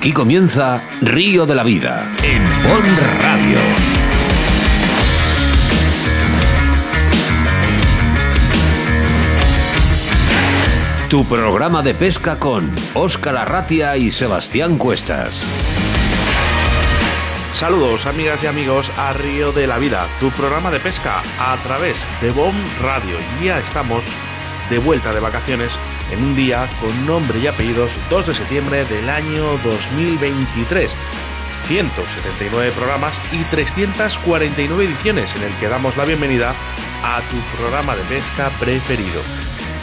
Aquí comienza Río de la Vida en Bon Radio. Tu programa de pesca con Óscar Arratia y Sebastián Cuestas. Saludos amigas y amigos a Río de la Vida, tu programa de pesca a través de BOM Radio. Ya estamos de vuelta de vacaciones en un día con nombre y apellidos 2 de septiembre del año 2023. 179 programas y 349 ediciones en el que damos la bienvenida a tu programa de pesca preferido.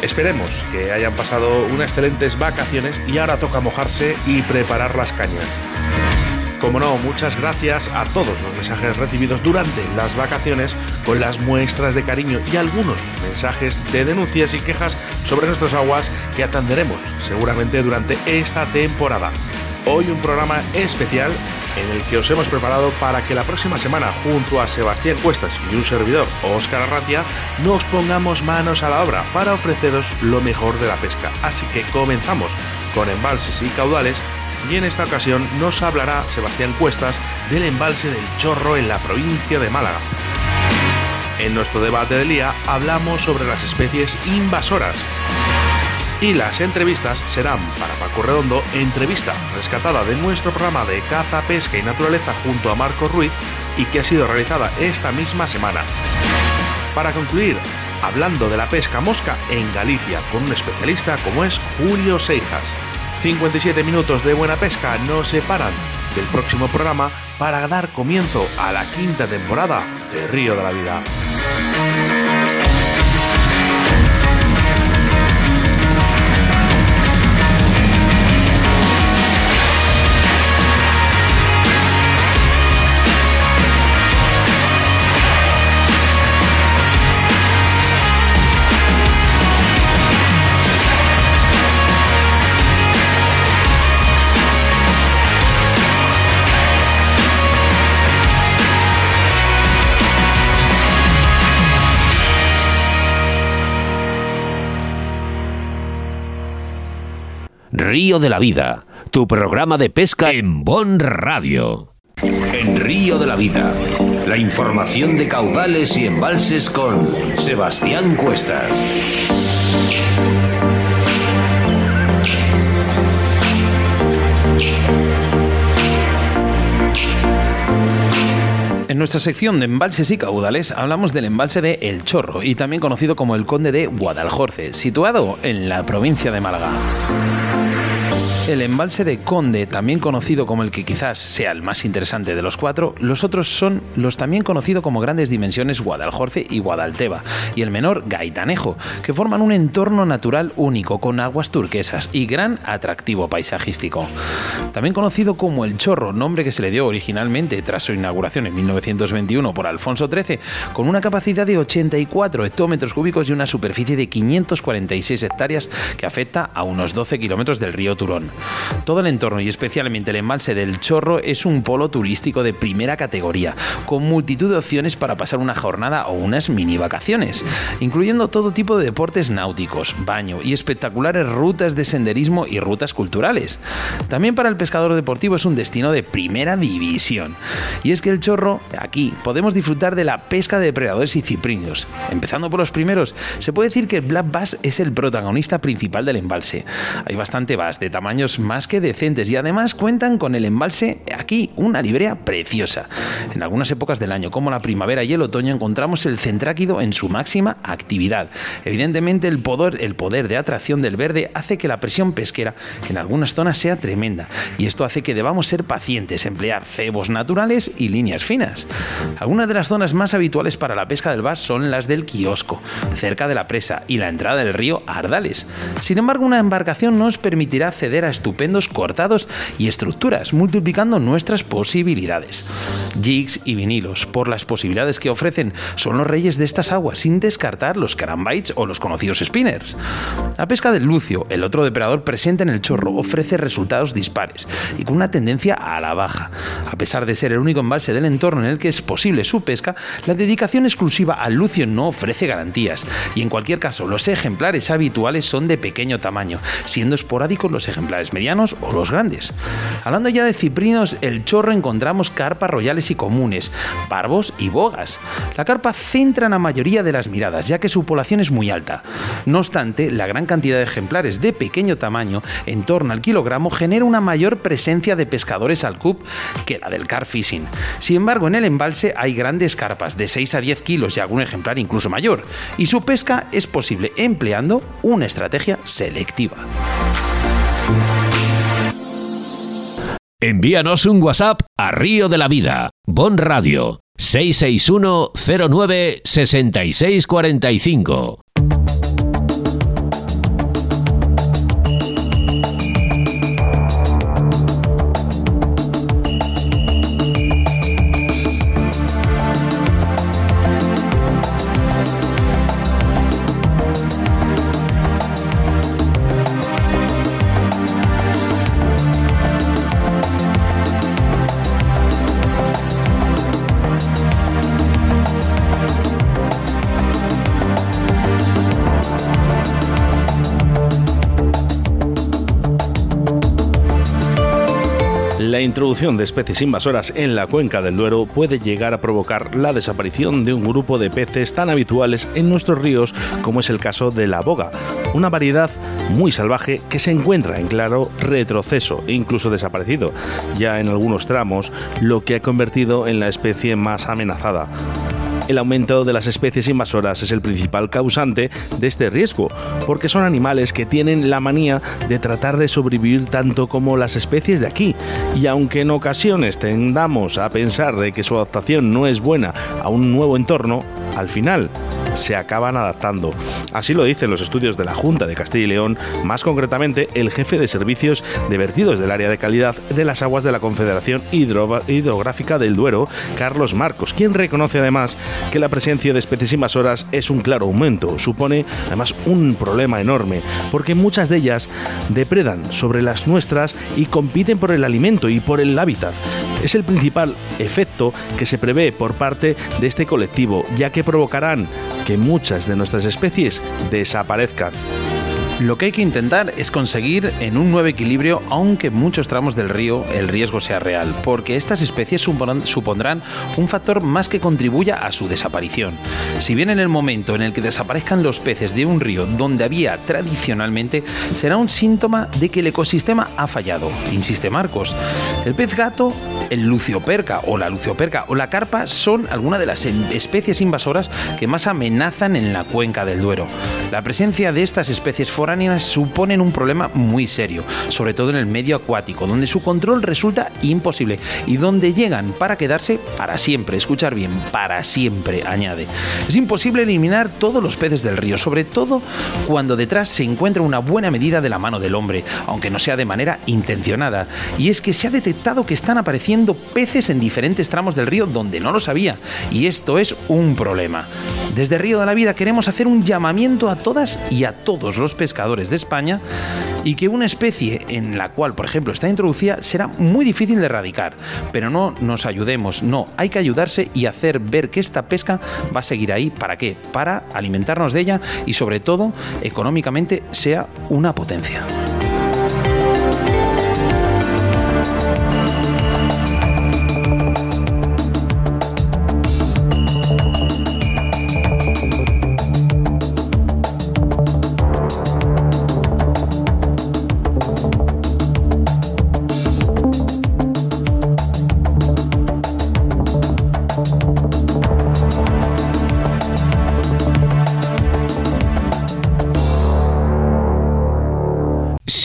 Esperemos que hayan pasado unas excelentes vacaciones y ahora toca mojarse y preparar las cañas. Como no, muchas gracias a todos los mensajes recibidos durante las vacaciones con las muestras de cariño y algunos mensajes de denuncias y quejas sobre nuestras aguas que atenderemos seguramente durante esta temporada. Hoy un programa especial en el que os hemos preparado para que la próxima semana, junto a Sebastián Cuestas y un servidor, Óscar Arratia, nos pongamos manos a la obra para ofreceros lo mejor de la pesca. Así que comenzamos con embalses y caudales y en esta ocasión nos hablará Sebastián Cuestas del embalse del Chorro en la provincia de Málaga. En nuestro debate del día hablamos sobre las especies invasoras. Y las entrevistas serán para Paco Redondo, entrevista rescatada de nuestro programa de caza, pesca y naturaleza junto a Marco Ruiz y que ha sido realizada esta misma semana. Para concluir, hablando de la pesca mosca en Galicia con un especialista como es Julio Seijas. 57 minutos de buena pesca nos separan del próximo programa para dar comienzo a la quinta temporada de Río de la Vida. Río de la Vida, tu programa de pesca en Bon Radio. En Río de la Vida, la información de caudales y embalses con Sebastián Cuestas. En nuestra sección de embalses y caudales hablamos del embalse de El Chorro y también conocido como el Conde de Guadalhorce, situado en la provincia de Málaga. El embalse de Conde, también conocido como el que quizás sea el más interesante de los cuatro, los otros son los también conocidos como grandes dimensiones Guadalhorce y Guadalteba, y el menor Gaitanejo, que forman un entorno natural único con aguas turquesas y gran atractivo paisajístico. También conocido como el Chorro, nombre que se le dio originalmente tras su inauguración en 1921 por Alfonso XIII, con una capacidad de 84 hectómetros cúbicos y una superficie de 546 hectáreas que afecta a unos 12 kilómetros del río Turón. Todo el entorno y especialmente el embalse del Chorro es un polo turístico de primera categoría, con multitud de opciones para pasar una jornada o unas mini vacaciones, incluyendo todo tipo de deportes náuticos, baño y espectaculares rutas de senderismo y rutas culturales. También para el pescador deportivo es un destino de primera división. Y es que el Chorro, aquí, podemos disfrutar de la pesca de depredadores y ciprinos. Empezando por los primeros, se puede decir que el Black Bass es el protagonista principal del embalse. Hay bastante bass de tamaños más que decentes y además cuentan con el embalse aquí, una librea preciosa. En algunas épocas del año, como la primavera y el otoño, encontramos el centráquido en su máxima actividad. Evidentemente, el poder, el poder de atracción del verde hace que la presión pesquera en algunas zonas sea tremenda y esto hace que debamos ser pacientes, emplear cebos naturales y líneas finas. Algunas de las zonas más habituales para la pesca del bass son las del kiosco, cerca de la presa y la entrada del río Ardales. Sin embargo, una embarcación nos permitirá acceder a estupendos cortados y estructuras, multiplicando nuestras posibilidades. Jigs y vinilos, por las posibilidades que ofrecen, son los reyes de estas aguas, sin descartar los carambites o los conocidos spinners. La pesca del lucio, el otro depredador presente en el chorro, ofrece resultados dispares y con una tendencia a la baja. A pesar de ser el único embalse del entorno en el que es posible su pesca, la dedicación exclusiva al lucio no ofrece garantías y en cualquier caso los ejemplares habituales son de pequeño tamaño, siendo esporádicos los ejemplares ejemplares medianos o los grandes. Hablando ya de ciprinos, el chorro encontramos carpas royales y comunes, barbos y bogas. La carpa centra la mayoría de las miradas, ya que su población es muy alta. No obstante, la gran cantidad de ejemplares de pequeño tamaño, en torno al kilogramo, genera una mayor presencia de pescadores al cup que la del car fishing. Sin embargo, en el embalse hay grandes carpas de 6 a 10 kilos y algún ejemplar incluso mayor, y su pesca es posible empleando una estrategia selectiva. Envíanos un WhatsApp a Río de la Vida, Bon Radio, 661 09 6645. La introducción de especies invasoras en la cuenca del Duero puede llegar a provocar la desaparición de un grupo de peces tan habituales en nuestros ríos como es el caso de la boga, una variedad muy salvaje que se encuentra en claro retroceso e incluso desaparecido, ya en algunos tramos, lo que ha convertido en la especie más amenazada. El aumento de las especies invasoras es el principal causante de este riesgo, porque son animales que tienen la manía de tratar de sobrevivir tanto como las especies de aquí, y aunque en ocasiones tendamos a pensar de que su adaptación no es buena a un nuevo entorno, al final se acaban adaptando. Así lo dicen los estudios de la Junta de Castilla y León, más concretamente el jefe de servicios de vertidos del área de calidad de las aguas de la Confederación Hidrográfica del Duero, Carlos Marcos, quien reconoce además que la presencia de especies invasoras es un claro aumento. Supone además un problema enorme, porque muchas de ellas depredan sobre las nuestras y compiten por el alimento y por el hábitat. Es el principal efecto que se prevé por parte de este colectivo, ya que provocarán que muchas de nuestras especies desaparezcan. Lo que hay que intentar es conseguir en un nuevo equilibrio, aunque en muchos tramos del río el riesgo sea real, porque estas especies supondrán un factor más que contribuya a su desaparición. Si bien en el momento en el que desaparezcan los peces de un río donde había tradicionalmente, será un síntoma de que el ecosistema ha fallado, insiste Marcos. El pez gato, el lucioperca o la lucioperca o la carpa son algunas de las especies invasoras que más amenazan en la cuenca del Duero. La presencia de estas especies suponen un problema muy serio, sobre todo en el medio acuático, donde su control resulta imposible y donde llegan para quedarse para siempre. Escuchar bien, para siempre, añade. Es imposible eliminar todos los peces del río, sobre todo cuando detrás se encuentra una buena medida de la mano del hombre, aunque no sea de manera intencionada. Y es que se ha detectado que están apareciendo peces en diferentes tramos del río donde no lo sabía, y esto es un problema. Desde Río de la Vida queremos hacer un llamamiento a todas y a todos los pescadores de España y que una especie en la cual, por ejemplo, está introducida será muy difícil de erradicar. Pero no nos ayudemos, no, hay que ayudarse y hacer ver que esta pesca va a seguir ahí. ¿Para qué? Para alimentarnos de ella y sobre todo económicamente sea una potencia.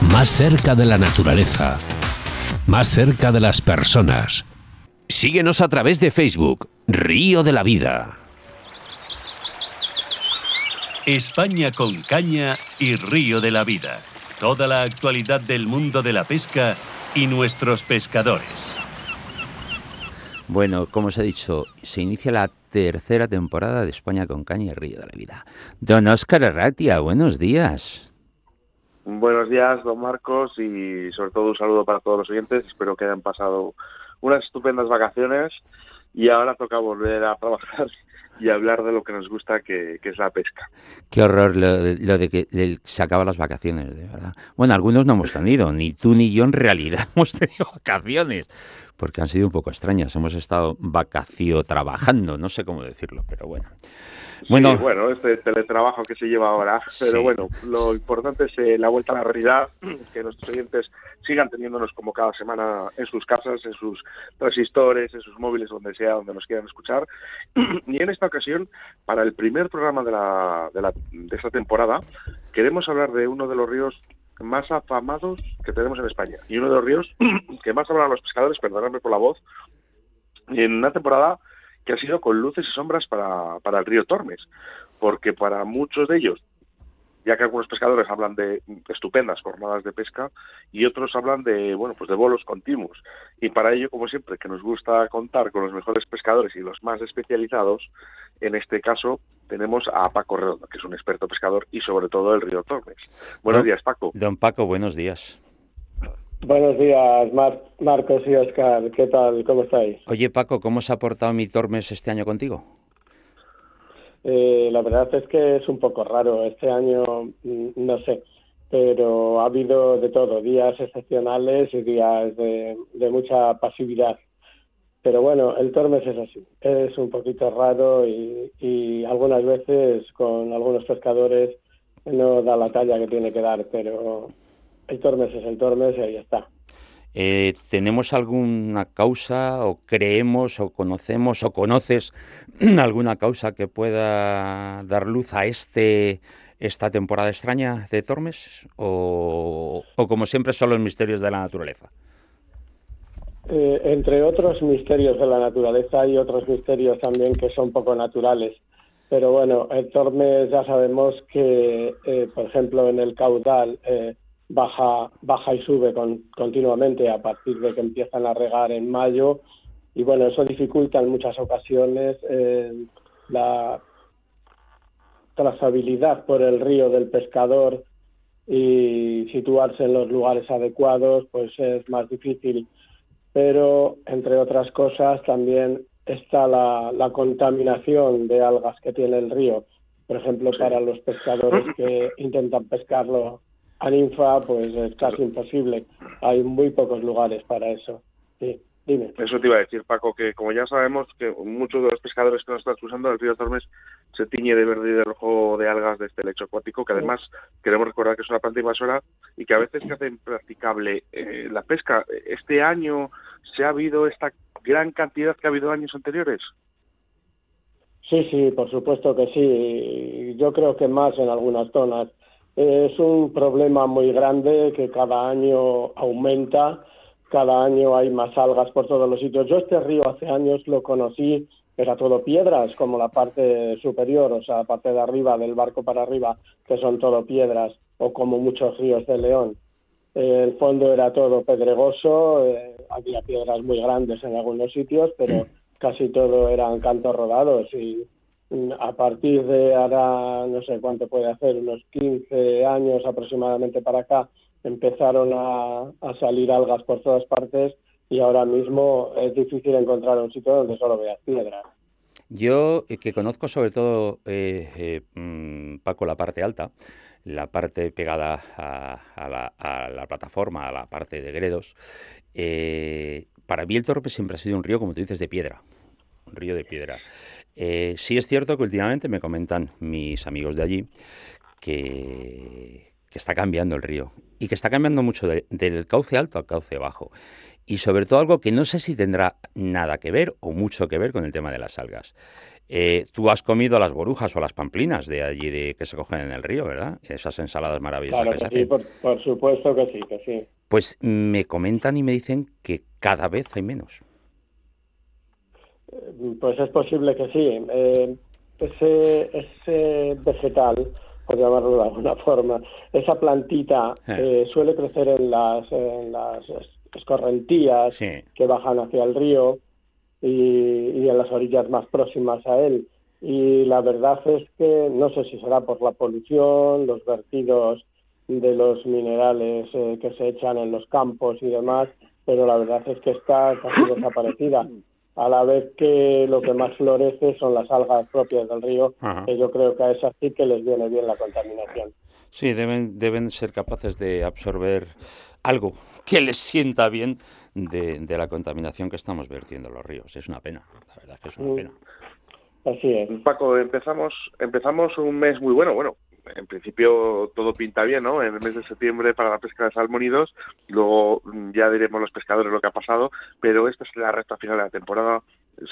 más cerca de la naturaleza, más cerca de las personas. Síguenos a través de Facebook, Río de la Vida. España con caña y Río de la Vida. Toda la actualidad del mundo de la pesca y nuestros pescadores. Bueno, como os he dicho, se inicia la tercera temporada de España con Caña y Río de la Vida. Don Óscar Arratia, buenos días. Buenos días, don Marcos, y sobre todo un saludo para todos los oyentes. Espero que hayan pasado unas estupendas vacaciones y ahora toca volver a trabajar y hablar de lo que nos gusta, que, es la pesca. Qué horror lo, de que se acaban las vacaciones, de verdad. Bueno, algunos no hemos tenido, ni tú ni yo en realidad hemos tenido vacaciones, porque han sido un poco extrañas. Hemos estado vacacio trabajando, no sé cómo decirlo, pero bueno. Bueno, bueno, este teletrabajo que se lleva ahora, pero bueno, lo importante es eh, la vuelta a la realidad, que nuestros oyentes sigan teniéndonos como cada semana en sus casas, en sus transistores, en sus móviles, donde sea, donde nos quieran escuchar. Y en esta ocasión, para el primer programa de, la, de, la, de esta temporada, queremos hablar de uno de los ríos más afamados que tenemos en España. Y uno de los ríos que más hablan los pescadores, perdonadme por la voz, en una temporada que ha sido con luces y sombras para, para el río Tormes, porque para muchos de ellos, ya que algunos pescadores hablan de estupendas jornadas de pesca y otros hablan de bueno pues de bolos continuos. Y para ello como siempre que nos gusta contar con los mejores pescadores y los más especializados en este caso tenemos a Paco Redondo que es un experto pescador y sobre todo el río Tormes buenos días Paco don Paco buenos días Buenos días, Marcos y Oscar. ¿Qué tal? ¿Cómo estáis? Oye, Paco, ¿cómo se ha portado mi Tormes este año contigo? Eh, la verdad es que es un poco raro. Este año, mm, no sé, pero ha habido de todo, días excepcionales y días de, mucha pasividad. Pero bueno, el Tormes es así, es un poquito raro y, algunas veces con algunos pescadores no da la talla que tiene que dar, pero el Tormes es el Tormes y ahí está. Eh, ¿Tenemos alguna causa o creemos o conocemos o conoces alguna causa que pueda dar luz a este esta temporada extraña de Tormes o, como siempre son los misterios de la naturaleza? Eh, entre otros misterios de la naturaleza hay otros misterios también que son poco naturales. Pero bueno, el Tormes ya sabemos que, eh, por ejemplo, en el caudal baja, baja y sube continuamente a partir de que empiezan a regar en mayo y bueno, eso dificulta en muchas ocasiones eh, la trazabilidad por el río del pescador y situarse en los lugares adecuados pues es más difícil pero entre otras cosas también está la, la contaminación de algas que tiene el río por ejemplo para los pescadores que intentan pescarlo a ninfa pues es casi imposible. Hay muy pocos lugares para eso. Sí, dime. Eso te iba a decir, Paco, que como ya sabemos que muchos de los pescadores que nos están usando, el río Tormes se tiñe de verde y de rojo de algas de este lecho acuático, que además queremos recordar que es una planta invasora y que a veces se hace impracticable eh, la pesca. ¿Este año se ha habido esta gran cantidad que ha habido años anteriores? Sí, sí, por supuesto que sí. Yo creo que más en algunas zonas es un problema muy grande que cada año aumenta, cada año hay más algas por todos los sitios. Yo este río hace años lo conocí, era todo piedras, como la parte superior, o sea, la parte de arriba, del barco para arriba, que son todo piedras, o como muchos ríos de León. El fondo era todo pedregoso, eh, había piedras muy grandes en algunos sitios, pero casi todo eran cantos rodados y a partir de ahora, no sé cuánto puede hacer, unos 15 años aproximadamente para acá, empezaron a, salir algas por todas partes y ahora mismo es difícil encontrar un sitio donde solo veas piedra. Yo, eh, que conozco sobre todo, eh, eh, mm, Paco, la parte alta, la parte pegada a, la, plataforma, a la parte de Gredos, para mí el Torpe siempre ha sido un río, como tú dices, de piedra un río de piedra. Eh, sí es cierto que últimamente me comentan mis amigos de allí que, está cambiando el río y que está cambiando mucho del cauce alto al cauce bajo. Y sobre todo algo que no sé si tendrá nada que ver o mucho que ver con el tema de las algas. Eh, tú has comido las borujas o las pamplinas de allí de, que se cogen en el río, ¿verdad? Esas ensaladas maravillosas que, sí, por supuesto que sí, que sí. Pues me comentan y me dicen que cada vez hay menos. Pues es posible que sí. Eh, ese, ese vegetal, por llamarlo de alguna forma, esa plantita eh. Eh, suele crecer en las, en las escorrentías que bajan hacia el río y, y, en las orillas más próximas a él. Y la verdad es que no sé si será por la polución, los vertidos de los minerales eh, que se echan en los campos y demás, pero la verdad es que está casi desaparecida. A la vez que lo que más florece son las algas propias del río, que yo creo que a esas sí que les viene bien la contaminación. Sí, deben, deben ser capaces de absorber algo que les sienta bien de, de la contaminación que estamos vertiendo en los ríos. Es una pena, la verdad es que es una mm. pena. Así es. Paco, empezamos, empezamos un mes muy bueno, bueno, en principio todo pinta bien, ¿no? En el mes de septiembre para la pesca de salmónidos, luego mm, ya diremos los pescadores lo que ha pasado, pero esta es la recta final de la temporada.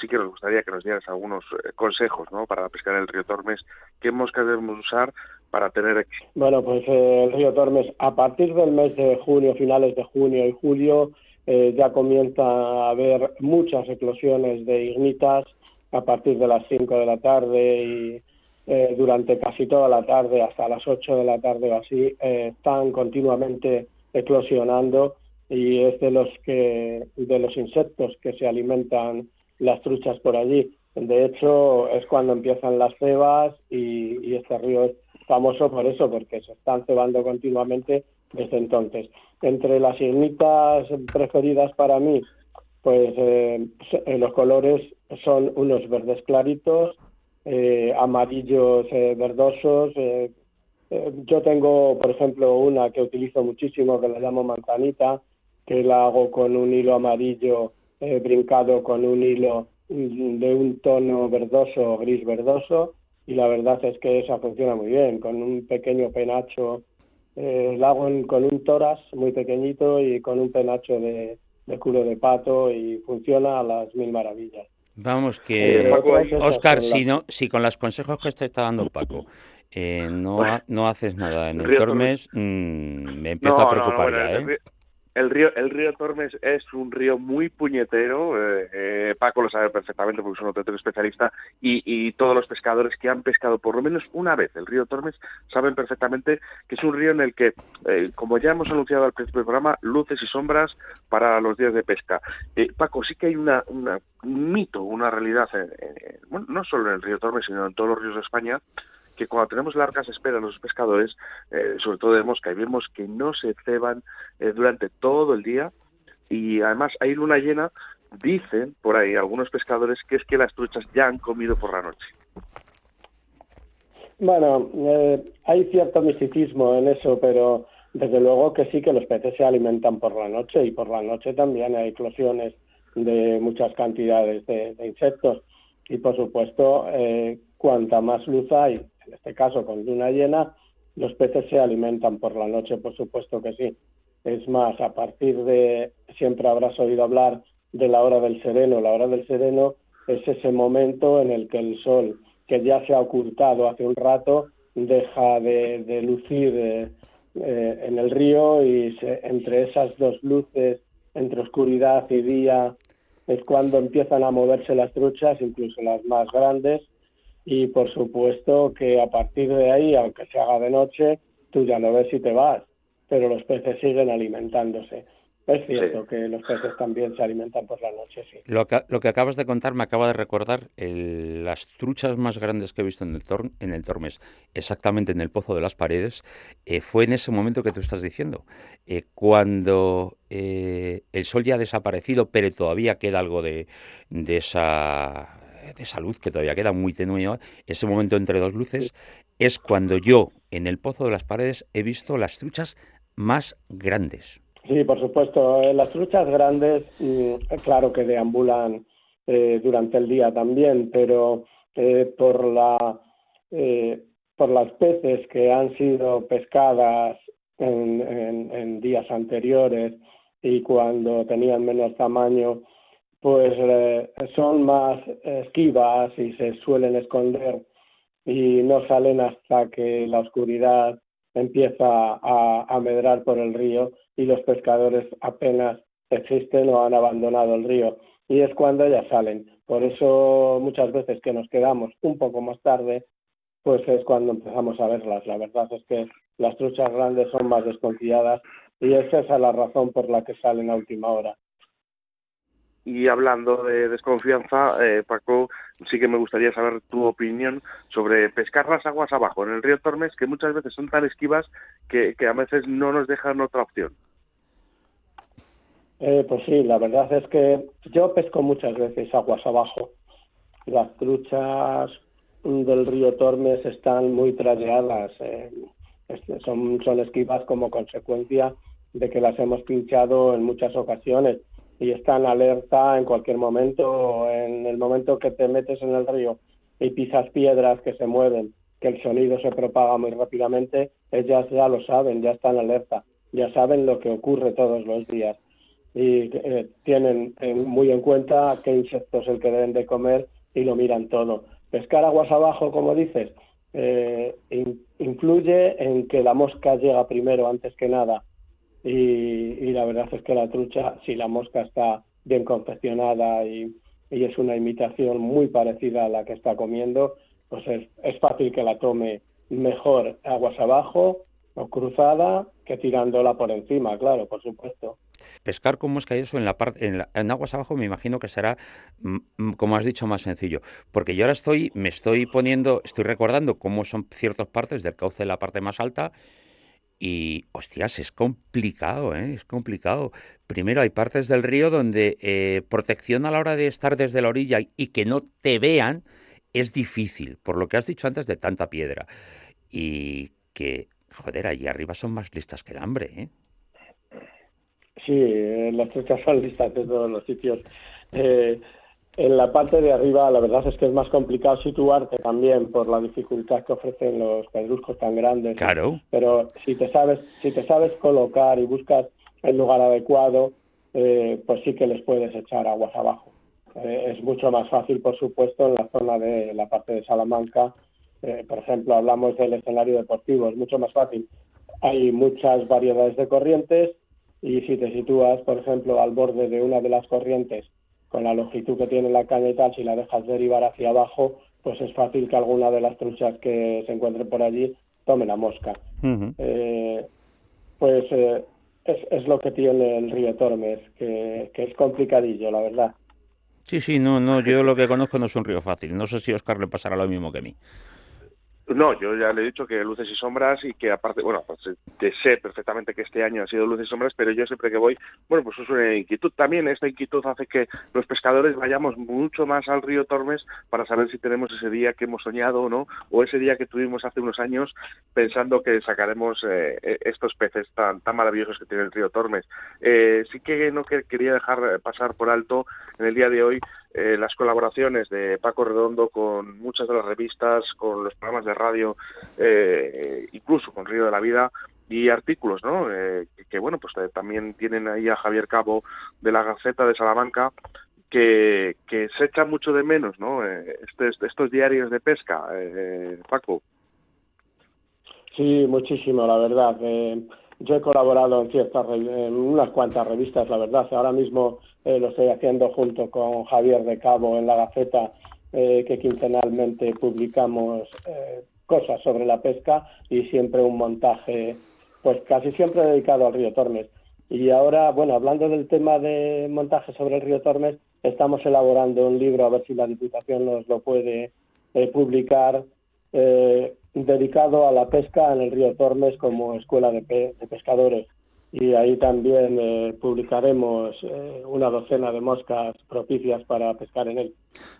Sí que nos gustaría que nos dieras algunos eh, consejos, ¿no? Para la pesca del río Tormes, qué moscas debemos usar para tener éxito. Bueno, pues eh, el río Tormes, a partir del mes de junio, finales de junio y julio, eh, ya comienza a haber muchas eclosiones de ignitas a partir de las 5 de la tarde y eh, durante casi toda la tarde, hasta las 8 de la tarde o así, eh, están continuamente eclosionando y es de los que de los insectos que se alimentan las truchas por allí. De hecho, es cuando empiezan las cebas y, y este río es famoso por eso, porque se están cebando continuamente desde entonces. Entre las ignitas preferidas para mí, pues eh, los colores son unos verdes claritos, eh, amarillos eh, verdosos. Eh, yo tengo, por ejemplo, una que utilizo muchísimo que la llamo manzanita, que la hago con un hilo amarillo brincado con un hilo de un tono verdoso, gris verdoso, y la verdad es que esa funciona muy bien, con un pequeño penacho, la hago con un toras muy pequeñito y con un penacho de, de culo de pato y funciona a las mil maravillas. Vamos, que Oscar, si, no, si con los consejos que te está dando Paco eh, no, no haces nada en el Tormes, mm, me empiezo a preocupar ya, ¿eh? El río, el río Tormes es un río muy puñetero, eh, eh, Paco lo sabe perfectamente porque es un otro especialista, y, todos los pescadores que han pescado por lo menos una vez el río Tormes saben perfectamente que es un río en el que, eh, como ya hemos anunciado al principio del programa, luces y sombras para los días de pesca. Paco, sí que hay una, un mito, una realidad, bueno, no solo en el río Tormes, sino en todos los ríos de España, que cuando tenemos largas esperas los pescadores, eh, sobre todo de mosca, y vemos que no se ceban eh, durante todo el día y además hay luna llena, dicen por ahí algunos pescadores que es que las truchas ya han comido por la noche. Bueno, eh, hay cierto misticismo en eso, pero desde luego que sí que los peces se alimentan por la noche y por la noche también hay eclosiones de muchas cantidades de, insectos y por supuesto eh, cuanta más luz hay en este caso con luna llena, los peces se alimentan por la noche, por supuesto que sí. Es más, a partir de, siempre habrás oído hablar de la hora del sereno. La hora del sereno es ese momento en el que el sol, que ya se ha ocultado hace un rato, deja de, lucir eh, eh, en el río y entre esas dos luces, entre oscuridad y día, es cuando empiezan a moverse las truchas, incluso las más grandes, y por supuesto que a partir de ahí, aunque se haga de noche, tú ya no ves si te vas, pero los peces siguen alimentándose. Es cierto que los peces también se alimentan por la noche, sí. Lo que, lo que acabas de contar me acaba de recordar las truchas más grandes que he visto en el, en el Tormes, exactamente en el Pozo de las Paredes, eh, fue en ese momento que tú estás diciendo, eh, cuando eh, el sol ya ha desaparecido, pero todavía queda algo de, de esa de salud que todavía queda muy tenue, ese momento entre dos luces, es cuando yo en el Pozo de las Paredes he visto las truchas más grandes. Sí, por supuesto. Eh, las truchas grandes, mm, claro que deambulan eh, durante el día también, pero eh, por la por las peces que han sido pescadas en días anteriores y cuando tenían menos tamaño, pues eh, son más esquivas y se suelen esconder y no salen hasta que la oscuridad empieza a, a medrar por el río y los pescadores apenas existen o han abandonado el río y es cuando ya salen. Por eso muchas veces que nos quedamos un poco más tarde, pues es cuando empezamos a verlas. La verdad es que las truchas grandes son más desconfiadas y esa es la razón por la que salen a última hora. Y hablando de desconfianza, eh, Paco, sí que me gustaría saber tu opinión sobre pescar las aguas abajo en el río Tormes, que muchas veces son tan esquivas que, que a veces no nos dejan otra opción. Eh, pues sí, la verdad es que yo pesco muchas veces aguas abajo. Las truchas del río Tormes están muy trajeadas, eh, son, son esquivas como consecuencia de que las hemos pinchado en muchas ocasiones y están alerta en cualquier momento, en el momento que te metes en el río y pisas piedras que se mueven, que el sonido se propaga muy rápidamente, ellas ya lo saben, ya están alerta, ya saben lo que ocurre todos los días y eh, tienen muy en cuenta qué insecto es el que deben de comer y lo miran todo. Pescar aguas abajo, como dices, eh, influye en que la mosca llega primero antes que nada y, la verdad es que la trucha, si la mosca está bien confeccionada y, es una imitación muy parecida a la que está comiendo, pues es, es fácil que la tome mejor aguas abajo o cruzada que tirándola por encima, claro, por supuesto. Pescar con mosca y eso en la parte en, en, aguas abajo me imagino que será mm, como has dicho más sencillo, porque yo ahora estoy me estoy poniendo, estoy recordando cómo son ciertas partes del cauce de la parte más alta y, hostias, es complicado, ¿eh? es complicado. Primero, hay partes del río donde eh, protección a la hora de estar desde la orilla y que no te vean es difícil, por lo que has dicho antes de tanta piedra. Y que, joder, allí arriba son más listas que el hambre, ¿eh? Sí, eh, las truchas son listas de todos los sitios. Eh, en la parte de arriba, la verdad es que es más complicado situarte también por la dificultad que ofrecen los pedruscos tan grandes. Claro. Pero si te sabes, si te sabes colocar y buscas el lugar adecuado, eh, pues sí que les puedes echar aguas abajo. Eh, es mucho más fácil, por supuesto, en la zona de la parte de Salamanca. Eh, por ejemplo, hablamos del escenario deportivo, es mucho más fácil. Hay muchas variedades de corrientes y si te sitúas, por ejemplo, al borde de una de las corrientes con la longitud que tiene la caña y tal, si la dejas derivar hacia abajo, pues es fácil que alguna de las truchas que se encuentren por allí tome la mosca. Eh, pues eh, es, es, lo que tiene el río Tormes, que, que es complicadillo, la verdad. Sí, sí, no, no, yo lo que conozco no es un río fácil. No sé si a Oscar le pasará lo mismo que a mí. No, yo ya le he dicho que luces y sombras y que aparte, bueno, pues, que sé perfectamente que este año ha sido luces y sombras, pero yo siempre que voy, bueno, pues es una inquietud. También esta inquietud hace que los pescadores vayamos mucho más al río Tormes para saber si tenemos ese día que hemos soñado o no, o ese día que tuvimos hace unos años pensando que sacaremos eh, e, estos peces tan, tan maravillosos que tiene el río Tormes. Eh, sí que no quería dejar pasar por alto en el día de hoy eh, las colaboraciones de Paco Redondo con muchas de las revistas, con los programas de radio, eh, incluso con Río de la Vida y artículos, ¿no? Eh, que, bueno, pues también tienen ahí a Javier Cabo de la Gaceta de Salamanca que, se echa mucho de menos, ¿no? Estos, estos diarios de pesca, Paco. Sí, muchísimo, la verdad. yo he colaborado en ciertas, en unas cuantas revistas, la verdad. Ahora mismo eh, lo estoy haciendo junto con Javier de Cabo en la Gaceta, eh, que quincenalmente publicamos eh, cosas sobre la pesca y siempre un montaje, pues casi siempre dedicado al río Tormes. Y ahora, bueno, hablando del tema de montaje sobre el río Tormes, estamos elaborando un libro, a ver si la Diputación nos lo puede publicar, dedicado a la pesca en el río Tormes como escuela de pescadores y ahí también eh, publicaremos eh, una docena de moscas propicias para pescar en él.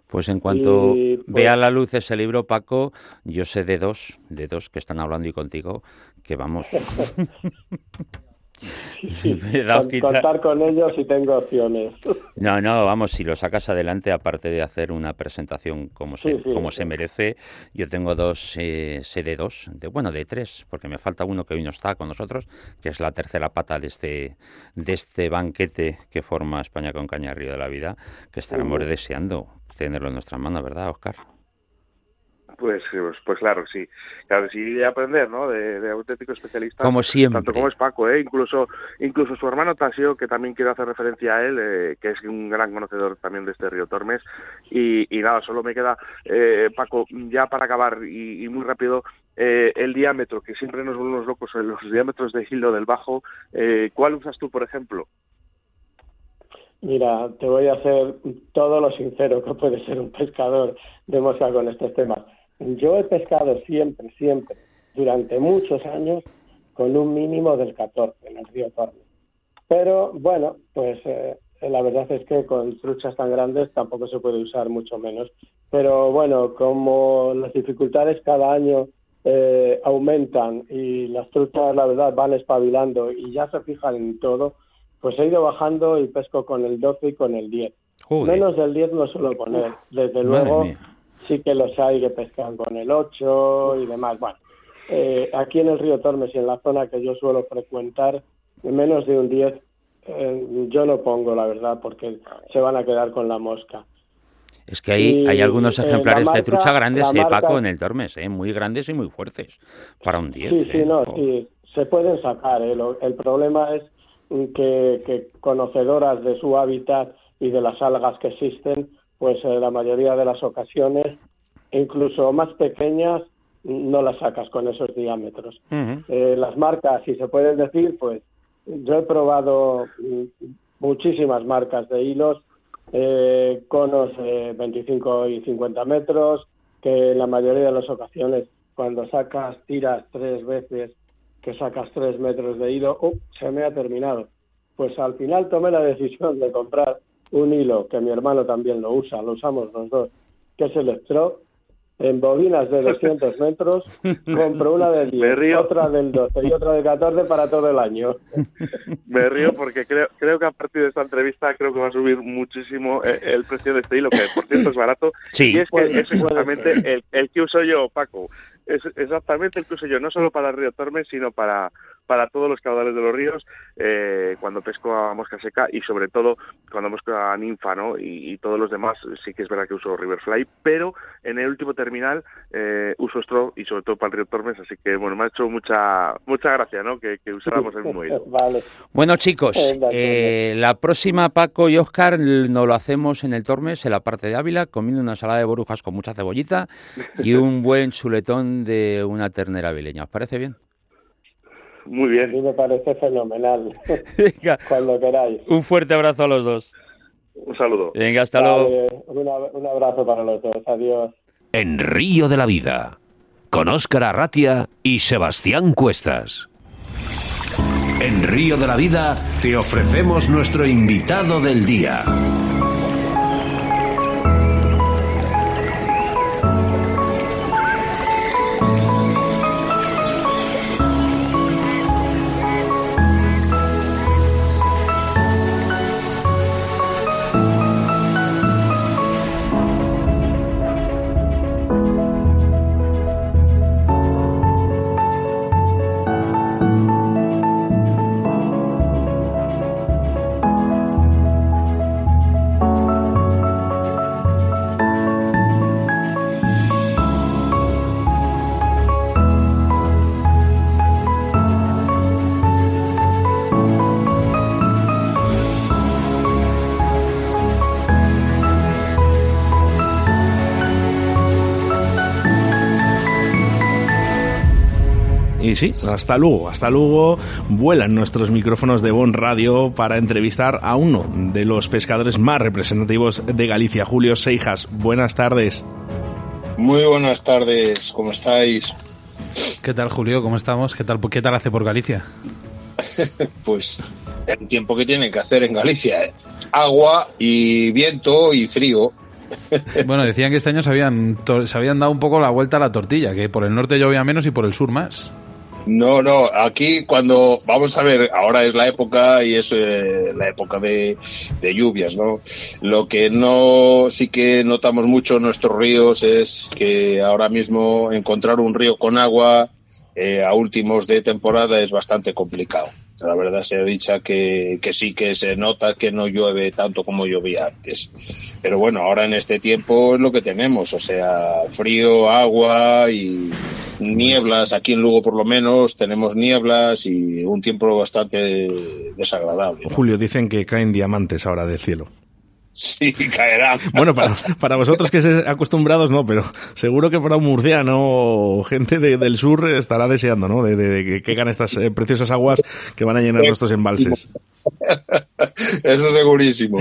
Pues en cuanto pues vea la luz ese libro, Paco, yo sé de dos, de dos que están hablando y contigo, que vamos. contar con ellos y tengo opciones. No, no, vamos, si lo sacas adelante, aparte de hacer una presentación como se, como se merece, yo tengo dos, eh, de dos, de, bueno, de tres, porque me falta uno que hoy no está con nosotros, que es la tercera pata de este, de este banquete que forma España con Caña Río de la Vida, que estaremos deseando tenerlo en nuestras manos, ¿verdad, Oscar? Pues, pues, pues, claro, sí. Claro, sí aprender, ¿no? De, auténtico especialista. Como siempre. Tanto como es Paco, ¿eh? Incluso, incluso su hermano Tasio, que también quiero hacer referencia a él, eh, que es un gran conocedor también de este río Tormes. Y, nada, solo me queda, eh, Paco, ya para acabar y, muy rápido, eh, el diámetro, que siempre nos volvemos locos en los diámetros de hilo del bajo. ¿Cuál usas tú, por ejemplo? Mira, te voy a hacer todo lo sincero que puede ser un pescador de mosca con estos temas. Yo he pescado siempre, siempre, durante muchos años, con un mínimo del 14 en el río Tormes. Pero bueno, pues eh, la verdad es que con truchas tan grandes tampoco se puede usar mucho menos. Pero bueno, como las dificultades cada año eh, aumentan y las truchas, la verdad, van espabilando y ya se fijan en todo, pues he ido bajando y pesco con el 12 y con el 10. Menos del 10 no suelo poner. Desde luego sí que los hay que pescan con el 8 y demás. Bueno, eh, aquí en el río Tormes y en la zona que yo suelo frecuentar, menos de un 10 eh, yo no pongo, la verdad, porque se van a quedar con la mosca. Es que hay, hay algunos ejemplares de trucha grandes, eh, Paco, en el Tormes, eh, muy grandes y muy fuertes, para un 10. Sí, sí, no, sí, se pueden sacar. el problema es que, conocedoras de su hábitat y de las algas que existen, pues en la mayoría de las ocasiones, incluso más pequeñas, no las sacas con esos diámetros. Eh, las marcas, si se puede decir, pues yo he probado muchísimas marcas de hilos, eh, conos de 25 y 50 metros, que en la mayoría de las ocasiones, cuando sacas, tiras tres veces que sacas tres metros de hilo, ¡uh! se me ha terminado. Pues al final tomé la decisión de comprar un hilo, que mi hermano también lo usa, lo usamos los dos, que es el Stro, en bobinas de 200 metros, compro una del 10, otra del 12 y otra del 14 para todo el año. Me río porque creo, creo que a partir de esta entrevista creo que va a subir muchísimo eh, el precio de este hilo, que por cierto es barato. Sí. Y es que es exactamente el, el que uso yo, Paco es exactamente el que uso yo, no solo para el río Tormes, sino para, para todos los caudales de los ríos, eh, cuando pesco a mosca seca y sobre todo cuando pesco a ninfa, ¿no? Y, todos los demás, sí que es verdad que uso Riverfly, pero en el último terminal eh, uso Straw y sobre todo para el río Tormes, así que bueno, me ha hecho mucha mucha gracia, ¿no? Que, usáramos el mismo hilo. Vale. Bueno chicos, eh, la próxima Paco y Oscar nos lo hacemos en el Tormes, en la parte de Ávila, comiendo una salada de borujas con mucha cebollita y un buen chuletón de una ternera vileña. ¿Os parece bien? Muy bien. A mí me parece fenomenal. Cuando queráis. Un fuerte abrazo a los dos. Un saludo. Venga, hasta luego. Un abrazo para los dos. Adiós. En Río de la Vida, con Óscar Arratia y Sebastián Cuestas. En Río de la Vida te ofrecemos nuestro invitado del día. Sí, hasta luego, hasta luego vuelan nuestros micrófonos de Bon Radio para entrevistar a uno de los pescadores más representativos de Galicia, Julio Seijas. Buenas tardes. Muy buenas tardes, ¿cómo estáis? ¿Qué tal, Julio? ¿Cómo estamos? ¿Qué tal, qué tal hace por Galicia? pues el tiempo que tienen que hacer en Galicia, ¿eh? agua y viento y frío. bueno, decían que este año se habían, se habían dado un poco la vuelta a la tortilla, que por el norte llovía menos y por el sur más. No, no, aquí cuando, vamos a ver, ahora es la época y es eh, la época de, lluvias, ¿no? Lo que no, sí que notamos mucho en nuestros ríos es que ahora mismo encontrar un río con agua eh, a últimos de temporada es bastante complicado. La verdad sea dicha que, que sí que se nota que no llueve tanto como llovía antes. Pero bueno, ahora en este tiempo es lo que tenemos, o sea, frío, agua y nieblas. Aquí en Lugo por lo menos tenemos nieblas y un tiempo bastante desagradable. Julio, dicen que caen diamantes ahora del cielo. Sí, caerá. Bueno, para, para vosotros que estéis acostumbrados, no, pero seguro que para un murciano o gente de, del sur estará deseando, ¿no? De, de, de que caigan estas eh, preciosas aguas que van a llenar nuestros embalses. Eso segurísimo.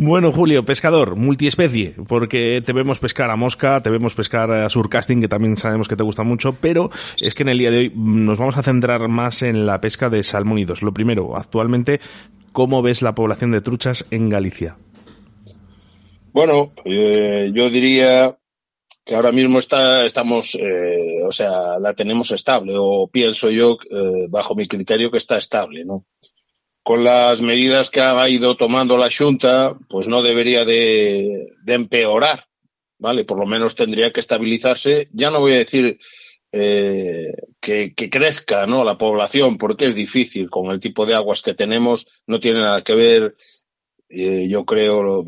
Bueno, Julio, pescador, multiespecie, porque te vemos pescar a mosca, te vemos pescar a surcasting, que también sabemos que te gusta mucho, pero es que en el día de hoy nos vamos a centrar más en la pesca de salmónidos. Lo primero, actualmente, ¿cómo ves la población de truchas en Galicia? Bueno, eh, yo diría que ahora mismo está, estamos, eh, o sea, la tenemos estable, o pienso yo, eh, bajo mi criterio, que está estable, ¿no? Con las medidas que ha ido tomando la Junta, pues no debería de, empeorar, ¿vale? Por lo menos tendría que estabilizarse. Ya no voy a decir eh, que, crezca ¿no? la población, porque es difícil con el tipo de aguas que tenemos, no tiene nada que ver, yo creo,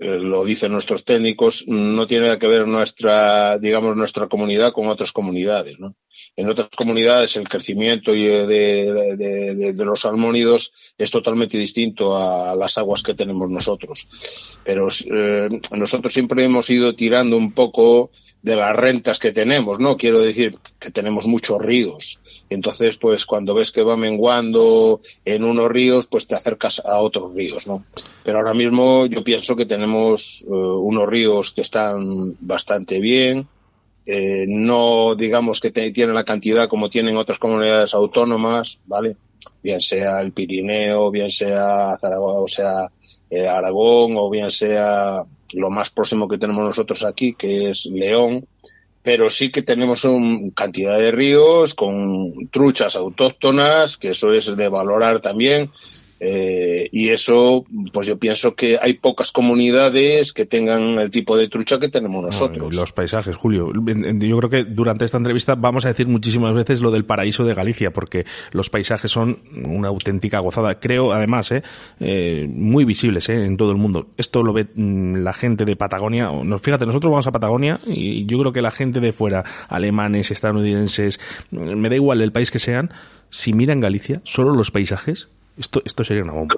lo dicen nuestros técnicos, no tiene nada que ver nuestra, digamos, nuestra comunidad con otras comunidades, ¿no? En otras comunidades el crecimiento de, de, de, de los salmónidos es totalmente distinto a, las aguas que tenemos nosotros. Pero eh, nosotros siempre hemos ido tirando un poco de las rentas que tenemos, ¿no? Quiero decir que tenemos muchos ríos. Entonces, pues cuando ves que va menguando en unos ríos, pues te acercas a otros ríos, ¿no? Pero ahora mismo yo pienso que tenemos uh, unos ríos que están bastante bien, eh, no digamos que te, tienen la cantidad como tienen otras comunidades autónomas, ¿vale? Bien sea el Pirineo, bien sea Zaragoza, o sea, eh, Aragón, o bien sea lo más próximo que tenemos nosotros aquí, que es León, pero sí que tenemos una cantidad de ríos con truchas autóctonas, que eso es de valorar también, eh, y eso, pues yo pienso que hay pocas comunidades que tengan el tipo de trucha que tenemos nosotros. los paisajes, Julio. Yo creo que durante esta entrevista vamos a decir muchísimas veces lo del paraíso de Galicia, porque los paisajes son una auténtica gozada. Creo, además, eh, eh muy visibles eh, en todo el mundo. Esto lo ve mm, la gente de Patagonia. Fíjate, nosotros vamos a Patagonia y yo creo que la gente de fuera, alemanes, estadounidenses, me da igual el país que sean, si miran Galicia, solo los paisajes, esto, esto sería una bomba.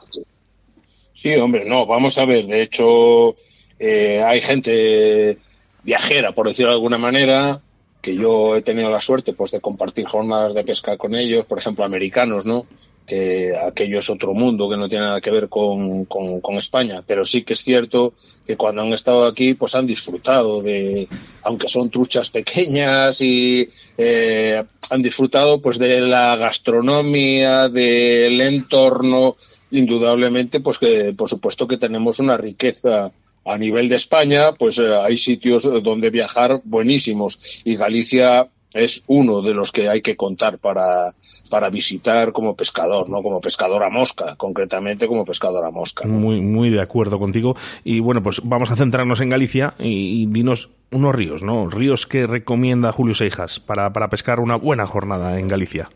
Sí, hombre, no, vamos a ver. De hecho, eh, hay gente viajera, por decirlo de alguna manera, que yo he tenido la suerte pues de compartir jornadas de pesca con ellos, por ejemplo, americanos, ¿no? Que aquello es otro mundo que no tiene nada que ver con, con, España, pero sí que es cierto que cuando han estado aquí, pues han disfrutado de, aunque son truchas pequeñas y eh, han disfrutado pues de la gastronomía, del entorno, indudablemente, pues que por supuesto que tenemos una riqueza a nivel de España, pues eh, hay sitios donde viajar buenísimos. Y Galicia es uno de los que hay que contar para, para visitar como pescador, ¿no? Como pescador a mosca, concretamente como pescador a mosca. Muy, muy de acuerdo contigo. Y bueno, pues vamos a centrarnos en Galicia y, y dinos unos ríos, ¿no? Ríos que recomienda Julio Seijas para, para pescar una buena jornada en Galicia.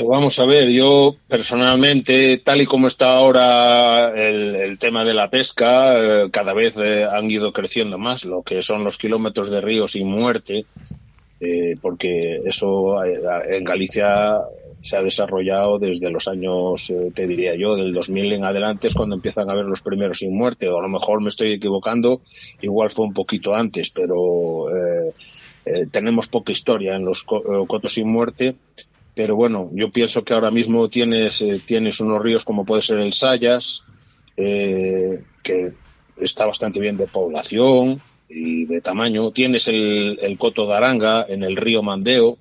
Vamos a ver, yo personalmente, tal y como está ahora el, tema de la pesca, eh, cada vez eh, han ido creciendo más lo que son los kilómetros de río sin muerte, eh, porque eso eh, en Galicia se ha desarrollado desde los años, eh, te diría yo, del 2000 en adelante es cuando empiezan a haber los primeros sin muerte, o a lo mejor me estoy equivocando, igual fue un poquito antes, pero tenemos poca historia en los cotos sin muerte pero bueno, yo pienso que ahora mismo tienes, eh, tienes unos ríos como puede ser el Sayas, eh, que está bastante bien de población y de tamaño. Tienes el, el Coto de Aranga en el río Mandeo.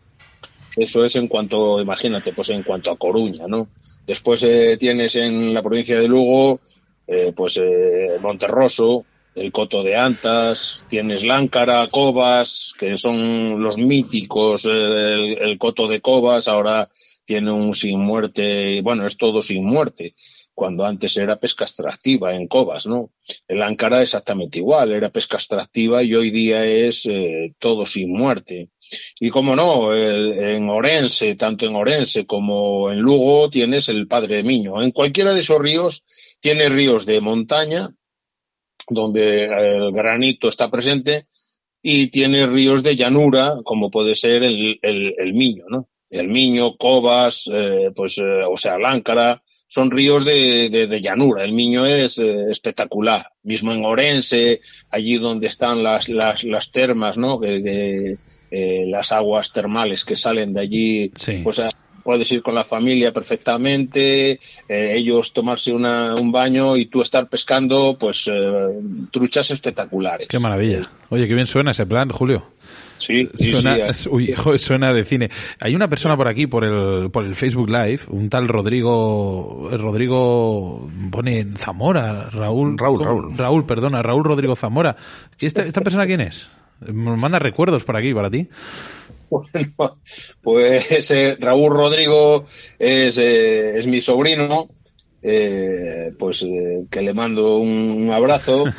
Eso es en cuanto, imagínate, pues en cuanto a Coruña, ¿no? Después eh, tienes en la provincia de Lugo, eh, pues eh, Monterroso, el Coto de Antas, tienes Láncara, Cobas, que son los míticos, el, el, Coto de Cobas, ahora tiene un sin muerte, bueno, es todo sin muerte. cuando antes era pesca extractiva en covas, ¿no? El Áncara exactamente igual, era pesca extractiva y hoy día es eh, todo sin muerte. Y como no, en Orense, tanto en Orense como en Lugo, tienes el Padre de Miño. En cualquiera de esos ríos, tienes ríos de montaña, donde el granito está presente, y tiene ríos de llanura, como puede ser el, el, Miño, ¿no? El Miño, Cobas, eh, pues, eh, o sea, Láncara, son ríos de, de, llanura. El Miño es eh, espectacular. Mismo en Orense, allí donde están las, las, las termas, ¿no? Que, las aguas termales que salen de allí, pues puedes ir con la familia perfectamente, eh, ellos tomarse una, un baño y tú estar pescando, pues eh, truchas espectaculares. Qué maravilla. Oye, qué bien suena ese plan, Julio. Sí, suena, uy, suena de cine. Hay una persona por aquí, por el, por el Facebook Live, un tal Rodrigo, Rodrigo pone Zamora, Raúl, Raúl, Raúl, Raúl, perdona, Raúl Rodrigo Zamora. ¿Esta, esta persona quién es? Nos manda recuerdos por aquí, para ti. pues eh, Raúl Rodrigo es, eh, es mi sobrino eh, pues eh, que le mando un, abrazo.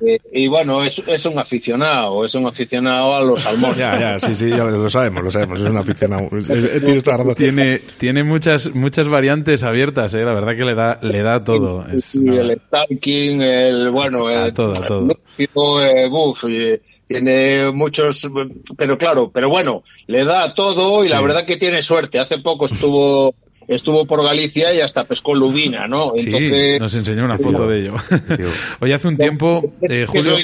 Eh, y bueno, es, es, un aficionado, es un aficionado a los salmones. Ya, ya, sí, sí, ya lo sabemos, lo sabemos, es un aficionado. Tiene, tiene muchas, muchas variantes abiertas, la verdad que le da, le da todo. el stalking, el, bueno, el, todo, todo. tiene muchos, pero claro, pero bueno, le da todo y la verdad que tiene suerte. Hace poco estuvo estuvo por Galicia y hasta pescó lubina, ¿no? Entonces, sí, nos enseñó una foto de ello. Hoy hace un tiempo, eh, Julio...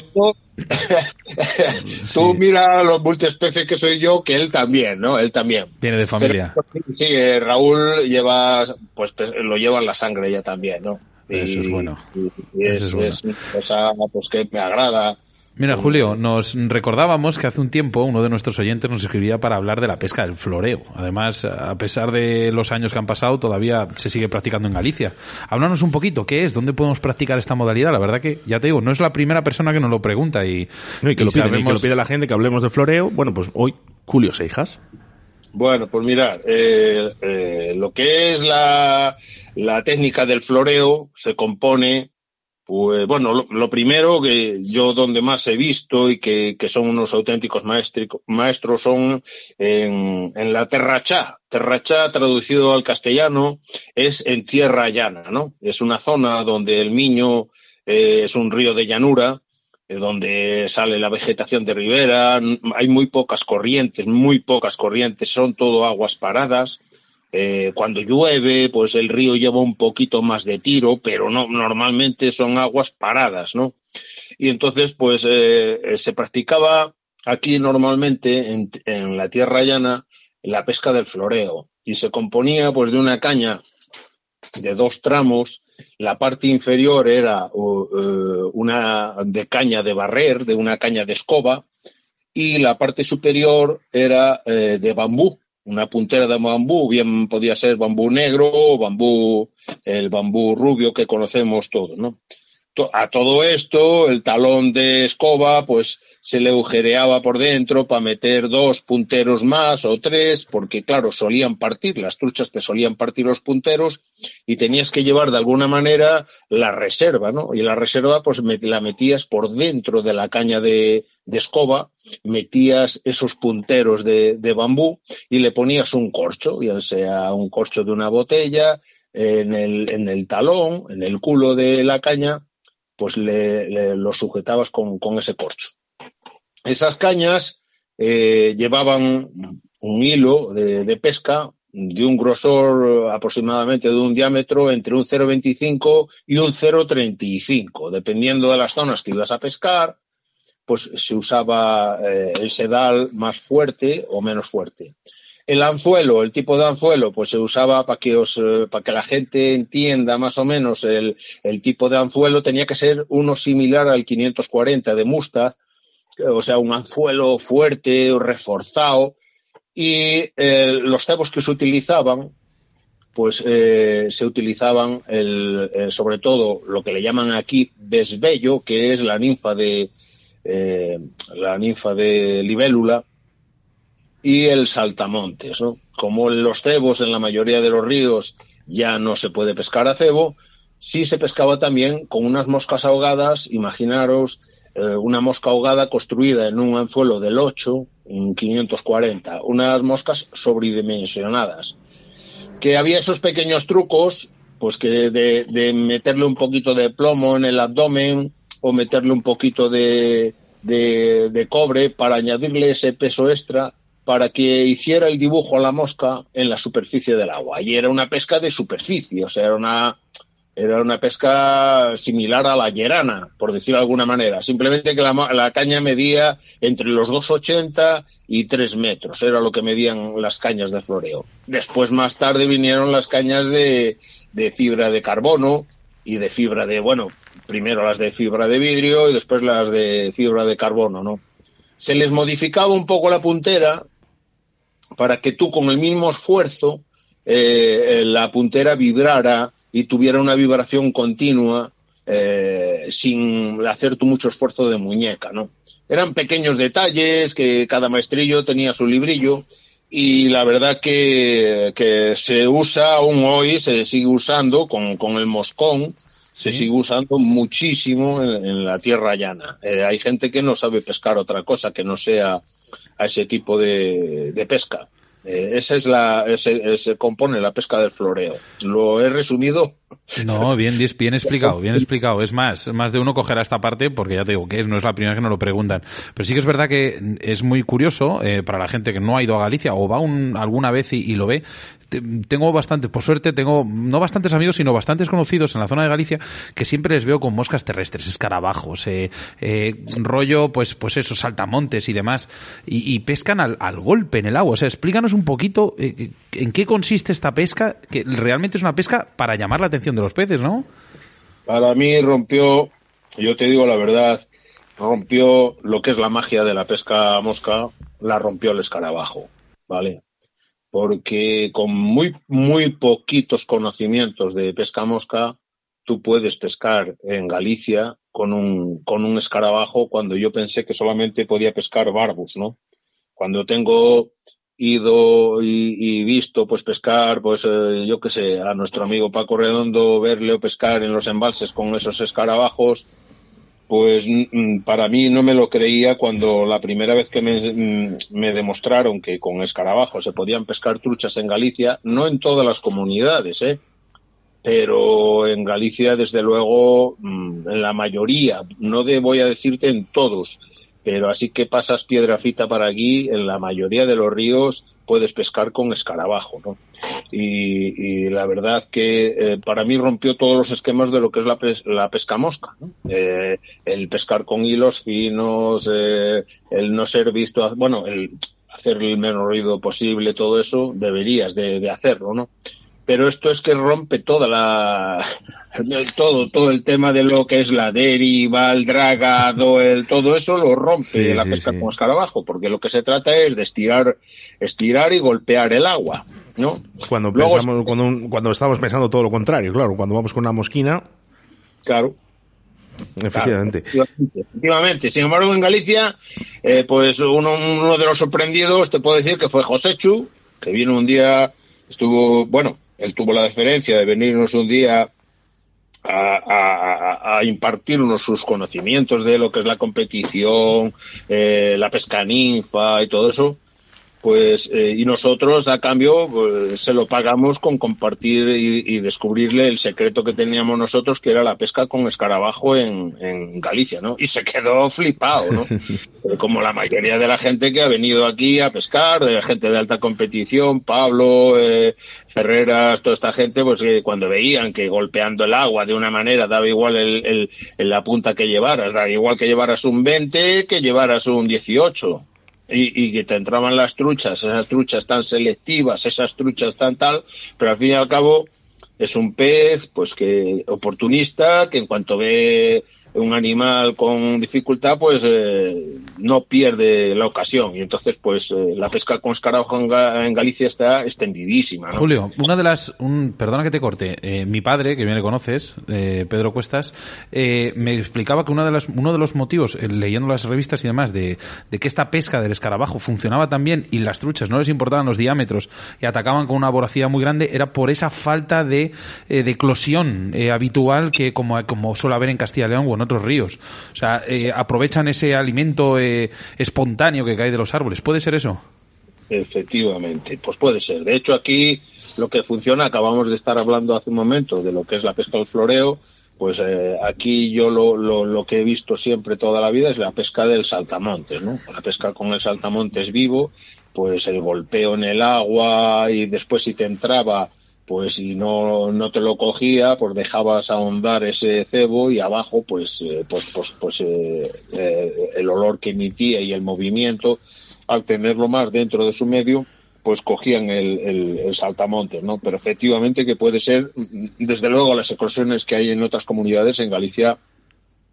Tú mira los multiespecies que soy yo, que él también, ¿no? Él también. Viene de familia. sí, eh, Raúl lleva, pues lo lleva en la sangre ya también, ¿no? Eso es bueno. Y, es, es, una cosa pues, que me agrada. Mira, Julio, nos recordábamos que hace un tiempo uno de nuestros oyentes nos escribía para hablar de la pesca del floreo. Además, a pesar de los años que han pasado, todavía se sigue practicando en Galicia. Háblanos un poquito, ¿qué es? ¿Dónde podemos practicar esta modalidad? La verdad que, ya te digo, no es la primera persona que nos lo pregunta y, que, lo pide, que lo pide la gente que hablemos de floreo. Bueno, pues hoy, Julio Seijas. Bueno, pues mirar, eh, eh, lo que es la, la técnica del floreo se compone pues bueno, lo, primero que yo donde más he visto y que, son unos auténticos maestros son en, en la Terrachá. Terrachá, traducido al castellano, es en tierra llana, ¿no? Es una zona donde el Miño eh, es un río de llanura, eh, donde sale la vegetación de ribera, hay muy pocas corrientes, muy pocas corrientes, son todo aguas paradas eh, cuando llueve, pues el río lleva un poquito más de tiro, pero no, normalmente son aguas paradas, ¿no? Y entonces, pues eh, eh, se practicaba aquí normalmente en, la tierra llana la pesca del floreo y se componía pues de una caña de dos tramos. La parte inferior era una de caña de barrer, de una caña de escoba, y la parte superior era de bambú, una puntera de bambú, bien podía ser bambú negro bambú, el bambú rubio que conocemos todos, ¿no? A todo esto, el talón de escoba, pues se le agujereaba por dentro para meter dos punteros más o tres, porque claro, solían partir, las truchas te solían partir los punteros y tenías que llevar de alguna manera la reserva, ¿no? Y la reserva, pues la metías por dentro de la caña de, escoba, metías esos punteros de, bambú y le ponías un corcho, ya sea un corcho de una botella, en el, en el talón, en el culo de la caña, pues le, lo sujetabas con ese corcho. Esas cañas eh, llevaban un hilo de, pesca de un grosor aproximadamente de un diámetro entre un 0,25 y un 0,35. Dependiendo de las zonas que ibas a pescar, pues se usaba eh, el sedal más fuerte o menos fuerte. El anzuelo, el tipo de anzuelo, pues se usaba para que, os, eh, para que la gente entienda más o menos el, el tipo de anzuelo, tenía que ser uno similar al 540 de Mustad, o sea, un anzuelo fuerte, o reforzado, y eh, los cebos que se utilizaban, pues eh, se utilizaban el, eh, sobre todo lo que le llaman aquí besbello, que es la ninfa de la ninfa de libélula, y el saltamontes, ¿no? Como los cebos en la mayoría de los ríos ya no se puede pescar a cebo, sí se pescaba también con unas moscas ahogadas, imaginaros eh, una mosca ahogada construida en un anzuelo del 8, en 540, unas moscas sobredimensionadas. Que había esos pequeños trucos, pues que de, meterle un poquito de plomo en el abdomen o meterle un poquito de, de, cobre para añadirle ese peso extra para que hiciera el dibujo a la mosca en la superficie del agua. Y era una pesca de superficie, o sea, era una, era una pesca similar a la llerana, por decirlo de alguna manera. Simplemente que la, caña medía entre los 2,80 y 3 metros. Era lo que medían las cañas de floreo. Después, más tarde, vinieron las cañas de, de fibra de carbono y de fibra de, bueno, primero las de fibra de vidrio y después las de fibra de carbono, ¿no? Se les modificaba un poco la puntera para que tú con el mismo esfuerzo eh, la puntera vibrara y tuviera una vibración continua eh, sin hacer tú mucho esfuerzo de muñeca, ¿no? Eran pequeños detalles que cada maestrillo tenía su librillo y la verdad que, que se usa aún hoy, se sigue usando con, con el moscón, se sigue usando muchísimo en, la tierra llana. Eh, hay gente que no sabe pescar otra cosa que no sea a ese tipo de, de pesca. Eh, esa es la, se compone la pesca del floreo. Lo he resumido. No, bien, bien explicado, bien explicado. Es más, más de uno cogerá esta parte porque ya te digo que no es la primera que nos lo preguntan. Pero sí que es verdad que es muy curioso eh, para la gente que no ha ido a Galicia o va un, alguna vez y, lo ve. Tengo bastante, por suerte, tengo no bastantes amigos, sino bastantes conocidos en la zona de Galicia que siempre les veo con moscas terrestres, escarabajos, eh, rollo, pues, pues eso, saltamontes y demás, y, pescan al, al golpe en el agua. O sea, explícanos un poquito eh, eh, en qué consiste esta pesca, que realmente es una pesca para llamar la atención de los peces, ¿no? Para mí rompió, yo te digo la verdad, rompió lo que es la magia de la pesca mosca, la rompió el escarabajo, ¿vale? Porque con muy, muy poquitos conocimientos de pesca mosca, tú puedes pescar en Galicia con un, con un escarabajo cuando yo pensé que solamente podía pescar barbus, ¿no? Cuando tengo ido y, visto pues pescar pues eh, yo qué sé a nuestro amigo Paco Redondo verle pescar en los embalses con esos escarabajos pues para mí no me lo creía cuando la primera vez que me, me, demostraron que con escarabajos se podían pescar truchas en Galicia no en todas las comunidades eh pero en Galicia desde luego en la mayoría no de, voy a decirte en todos pero así que pasas piedra fita para aquí, en la mayoría de los ríos puedes pescar con escarabajo, ¿no? Y, la verdad que eh, para mí rompió todos los esquemas de lo que es la, pesca mosca, ¿no? Eh, el pescar con hilos finos, eh, el no ser visto, bueno, el hacer el menos ruido posible, todo eso deberías de, de hacerlo, ¿no? Pero esto es que rompe toda la todo todo el tema de lo que es la deriva, el dragado, el todo eso lo rompe la pesca con escarabajo, porque lo que se trata es de estirar estirar y golpear el agua, ¿no? Cuando pensamos, cuando, cuando estamos pensando todo lo contrario, claro, cuando vamos con una mosquina, claro. Efectivamente. efectivamente. Sin embargo, en Galicia, eh, pues uno, uno de los sorprendidos, te puedo decir que fue José Chu, que vino un día, estuvo, bueno, él tuvo la deferencia de venirnos un día a, impartirnos sus conocimientos de lo que es la competición, eh, la pesca ninfa y todo eso pues eh, y nosotros a cambio pues, se lo pagamos con compartir y, descubrirle el secreto que teníamos nosotros que era la pesca con escarabajo en, en Galicia, ¿no? Y se quedó flipado, ¿no? Como la mayoría de la gente que ha venido aquí a pescar, de gente de alta competición, Pablo, eh, Ferreras, toda esta gente, pues cuando veían que golpeando el agua de una manera daba igual el, el, la punta que llevaras, daba igual que llevaras un 20 que llevaras un 18 y, que te entraban las truchas, esas truchas tan selectivas, esas truchas tan tal, pero al fin y al cabo es un pez pues que oportunista que en cuanto ve un animal con dificultad, pues eh, no pierde la ocasión. Y entonces, pues eh, la pesca con escarabajo en, Galicia está extendidísima. Julio, una de las, un, perdona que te corte, eh, mi padre, que bien le conoces, Pedro Cuestas, me explicaba que una de las, uno de los motivos, leyendo las revistas y demás, de, de, que esta pesca del escarabajo funcionaba tan bien y las truchas no les importaban los diámetros y atacaban con una voracidad muy grande, era por esa falta de, de eclosión habitual que como, como suele haber en Castilla y León o en otros ríos. O sea, eh, aprovechan ese alimento eh, espontáneo que cae de los árboles. ¿Puede ser eso? Efectivamente, pues puede ser. De hecho, aquí lo que funciona, acabamos de estar hablando hace un momento de lo que es la pesca del floreo, pues eh, aquí yo lo, lo, que he visto siempre toda la vida es la pesca del saltamontes, ¿no? La pesca con el saltamontes vivo, pues el golpeo en el agua y después si te entraba pues si no, no te lo cogía, pues dejabas ahondar ese cebo y abajo, pues, eh, pues, pues, pues eh, eh, el olor que emitía y el movimiento, al tenerlo más dentro de su medio, pues cogían el, el, saltamontes, ¿no? Pero efectivamente que puede ser, desde luego, las eclosiones que hay en otras comunidades en Galicia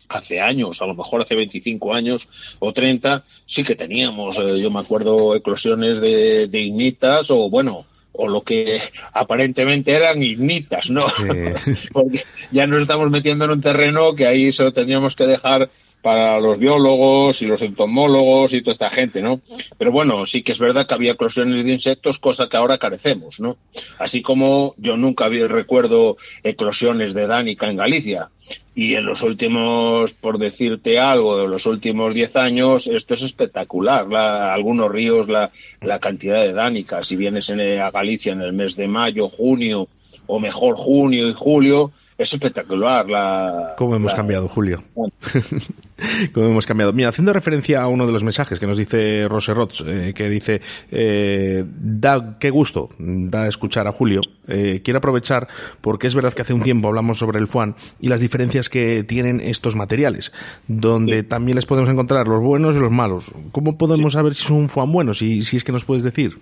hace años, a lo mejor hace 25 años o 30, sí que teníamos, yo me acuerdo, eclosiones de, de ignitas o, bueno, o lo que aparentemente eran ignitas, ¿no? Porque ya nos estamos metiendo en un terreno que ahí eso tendríamos que dejar para los biólogos y los entomólogos y toda esta gente, ¿no? Pero bueno, sí que es verdad que había eclosiones de insectos, cosa que ahora carecemos, ¿no? Así como yo nunca había recuerdo eclosiones de dánica en Galicia. Y en los últimos, por decirte algo, de los últimos 10 años, esto es espectacular. La, algunos ríos, la, la cantidad de dánicas. Si vienes en, a Galicia en el mes de mayo, junio, o mejor junio y julio, es espectacular. La, ¿Cómo hemos cambiado, Julio? ¿Cómo hemos cambiado? Mira, haciendo referencia a uno de los mensajes que nos dice Roserot, eh, que dice, eh, da, qué gusto da escuchar a Julio. Eh, quiero aprovechar porque es verdad que hace un tiempo hablamos sobre el FUAN y las diferencias que tienen estos materiales, donde también les podemos encontrar los buenos y los malos. ¿Cómo podemos saber si es un FUAN bueno, si, si es que nos puedes decir?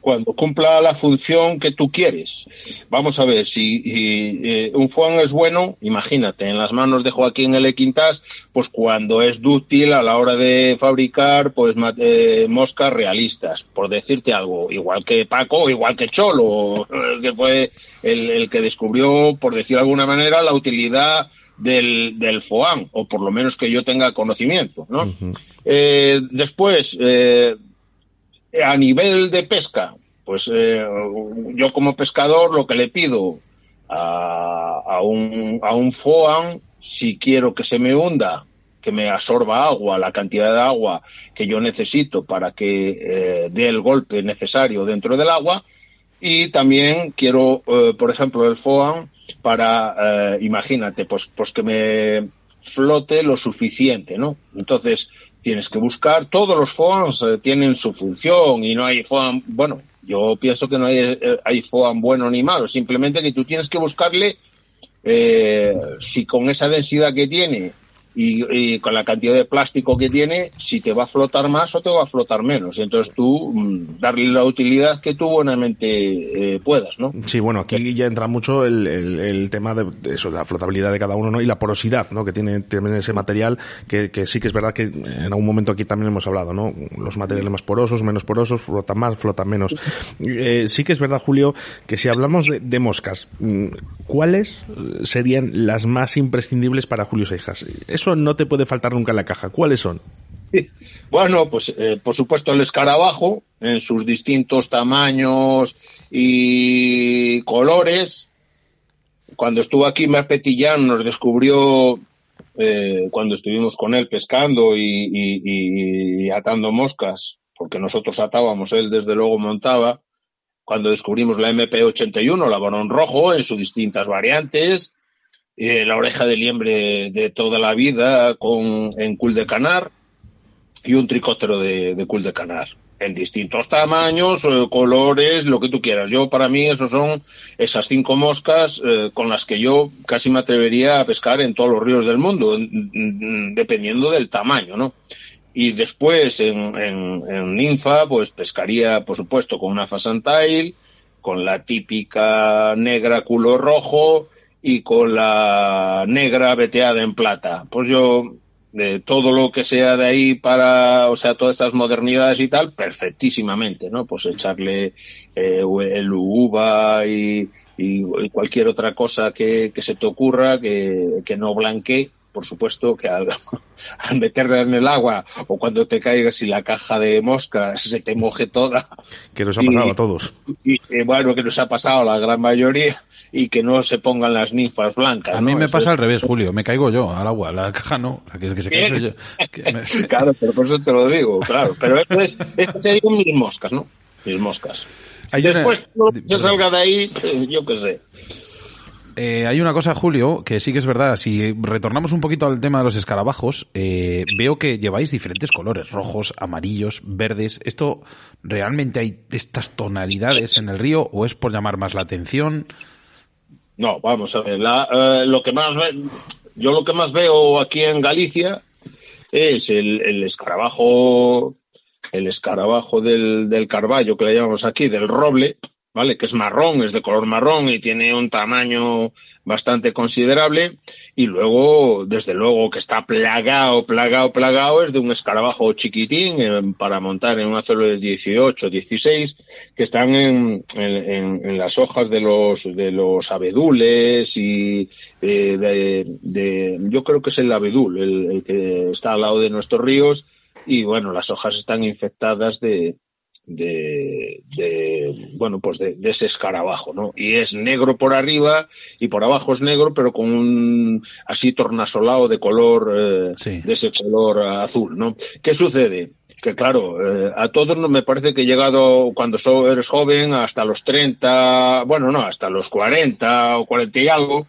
Cuando cumpla la función que tú quieres. Vamos a ver, si eh, un FUAN es bueno, imagínate, en las manos de Joaquín L. Quintas, pues cuando es dúctil a la hora de fabricar pues eh, moscas realistas, por decirte algo, igual que Paco, igual que Cholo, que fue el, que descubrió, por decir de alguna manera, la utilidad del, del FOAN, o por lo menos que yo tenga conocimiento, ¿no? Eh, después, a nivel de pesca, pues eh, yo como pescador lo que le pido a, a, un, a un FOAN, si quiero que se me hunda, que me absorba agua, la cantidad de agua que yo necesito para que eh, dé el golpe necesario dentro del agua, y también quiero, eh, por ejemplo, el FOAN para, imagínate, pues, pues que me flote lo suficiente, ¿no? Entonces, tienes que buscar, todos los FOAMs eh, tienen su función y no hay FOAM, bueno, yo pienso que no hay, eh, hay FOAM bueno ni malo, simplemente que tú tienes que buscarle eh, si con esa densidad que tiene y, con la cantidad de plástico que tiene, si te va a flotar más o te va a flotar menos. Entonces tú mm, darle la utilidad que tú buenamente eh, puedas, ¿no? Sí, bueno, aquí ya entra mucho el, el, tema de eso, la flotabilidad de cada uno, ¿no? Y la porosidad, ¿no? Que tiene, tiene ese material, que, que, sí que es verdad que en algún momento aquí también hemos hablado, ¿no? Los materiales más porosos, menos porosos, flotan más, flotan menos. Eh, sí que es verdad, Julio, que si hablamos de, de moscas, mm, ¿cuáles serían las más imprescindibles para Julio Seijas? Eso no te puede faltar nunca en la caja. ¿Cuáles son? Bueno, pues eh, por supuesto el escarabajo en sus distintos tamaños y colores. Cuando estuvo aquí Petillán nos descubrió, eh, cuando estuvimos con él pescando y, atando moscas, porque nosotros atábamos, él desde luego montaba, cuando descubrimos la MP81, la varón rojo, en sus distintas variantes, eh, la oreja de liembre de toda la vida con, en cul de canar y un tricóptero de, de cul de canar en distintos tamaños, eh, colores, lo que tú quieras. Yo, para mí, esos son esas cinco moscas eh, con las que yo casi me atrevería a pescar en todos los ríos del mundo, dependiendo del tamaño, ¿no? Y después, en, en, en ninfa, pues pescaría, por supuesto, con una fasantail, con la típica negra culo rojo, y con la negra veteada en plata. Pues yo, de todo lo que sea de ahí para, o sea, todas estas modernidades y tal, perfectísimamente, ¿no? Pues echarle eh, el uva y, cualquier otra cosa que, que se te ocurra que, que no blanquee por supuesto que al, meterla en el agua o cuando te caigas y la caja de moscas se te moje toda. Que nos ha pasado a todos. Y, bueno, que nos ha pasado a la gran mayoría y que no se pongan las ninfas blancas. A mí me pasa al revés, Julio. Me caigo yo al agua, la caja no. La que, se cae yo. claro, pero por eso te lo digo, claro. Pero es, eso serían mis moscas, ¿no? Mis moscas. Después, que salga de ahí, pues, yo qué sé. Eh, hay una cosa, Julio, que sí que es verdad. Si retornamos un poquito al tema de los escarabajos, eh, veo que lleváis diferentes colores, rojos, amarillos, verdes. ¿Esto realmente hay estas tonalidades en el río o es por llamar más la atención? No, vamos a ver. Eh, lo que más yo lo que más veo aquí en Galicia es el, escarabajo, el escarabajo del, del carballo que le llamamos aquí, del roble, ¿vale? Que es marrón, es de color marrón y tiene un tamaño bastante considerable. Y luego, desde luego, que está plagado, plagado, plagado, es de un escarabajo chiquitín para montar en un azuelo de 18, 16, que están en, en, las hojas de los, de los abedules y eh, de, de, yo creo que es el abedul, el que está al lado de nuestros ríos. Y bueno, las hojas están infectadas de, de, de, bueno, pues de, ese escarabajo, ¿no? Y es negro por arriba y por abajo es negro, pero con un así tornasolado de color, eh, de ese color azul, ¿no? ¿Qué sucede? Que claro, eh, a todos no me parece que he llegado cuando eres joven hasta los 30, bueno, no, hasta los 40 o 40 y algo,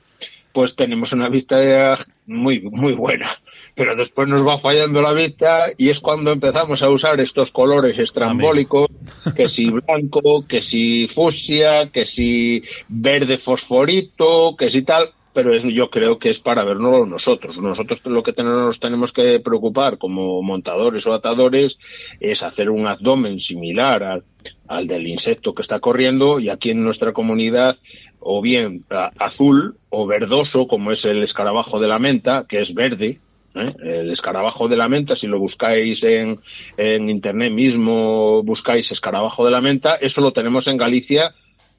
pues tenemos una vista muy, muy buena. Pero después nos va fallando la vista y es cuando empezamos a usar estos colores estrambólicos, que si blanco, que si fucsia, que si verde fosforito, que si tal, pero yo creo que es para vernos nosotros. Nosotros lo que nos tenemos que preocupar como montadores o atadores es hacer un abdomen similar al, al del insecto que está corriendo y aquí en nuestra comunidad o bien azul o verdoso, como es el escarabajo de la menta, que es verde. ¿eh? El escarabajo de la menta, si lo buscáis en, en internet mismo, buscáis escarabajo de la menta, eso lo tenemos en Galicia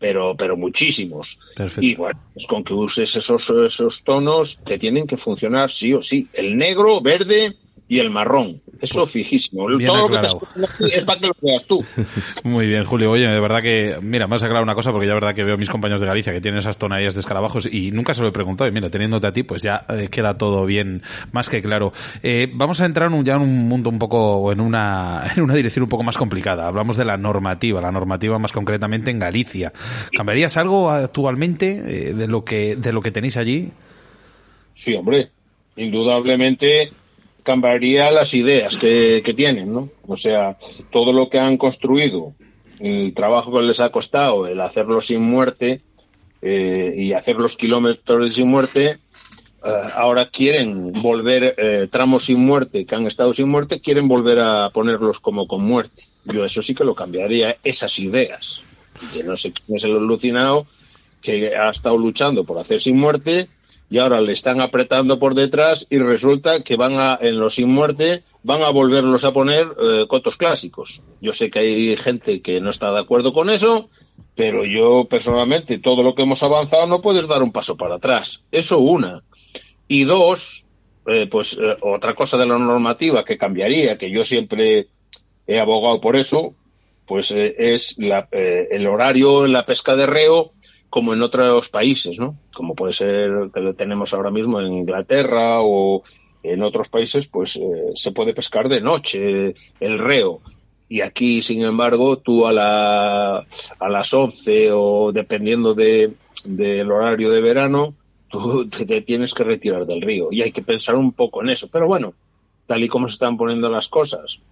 pero, pero muchísimos. Y bueno, es con que uses esos, esos tonos que tienen que funcionar sí o sí. El negro, verde y el marrón. Eso pues, fijísimo. Todo lo que te es para que lo veas tú. Muy bien, Julio. Oye, de verdad que, mira, me has aclarado una cosa porque ya verdad que veo a mis compañeros de Galicia que tienen esas tonalidades de escarabajos y nunca se lo he preguntado. Y mira, teniéndote a ti, pues ya eh, queda todo bien, más que claro. Eh, vamos a entrar ya en un mundo un poco, en una, en una dirección un poco más complicada. Hablamos de la normativa, la normativa más concretamente en Galicia. ¿Cambiarías algo actualmente eh, de lo que, de lo que tenéis allí? Sí, hombre. Indudablemente cambiaría las ideas que, tienen, ¿no? O sea, todo lo que han construido, el trabajo que les ha costado, el hacerlo sin muerte eh, y hacer los kilómetros sin muerte, eh, ahora quieren volver eh, tramos sin muerte que han estado sin muerte, quieren volver a ponerlos como con muerte. Yo eso sí que lo cambiaría, esas ideas. Que no sé quién es el alucinado que ha estado luchando por hacer sin muerte y ahora le están apretando por detrás y resulta que van a, en los sin muerte, van a volverlos a poner eh, cotos clásicos. Yo sé que hay gente que no está de acuerdo con eso, pero yo personalmente, todo lo que hemos avanzado no puedes dar un paso para atrás. Eso una. Y dos, eh, pues eh, otra cosa de la normativa que cambiaría, que yo siempre he abogado por eso, pues es la, el horario en la pesca de reo como en otros países, ¿no? Como puede ser que lo tenemos ahora mismo en Inglaterra o en otros países, pues eh, se puede pescar de noche el reo. Y aquí, sin embargo, tú a, la, a las 11 o dependiendo de, del horario de verano, tú te, tienes que retirar del río. Y hay que pensar un poco en eso. Pero bueno, tal y como se están poniendo las cosas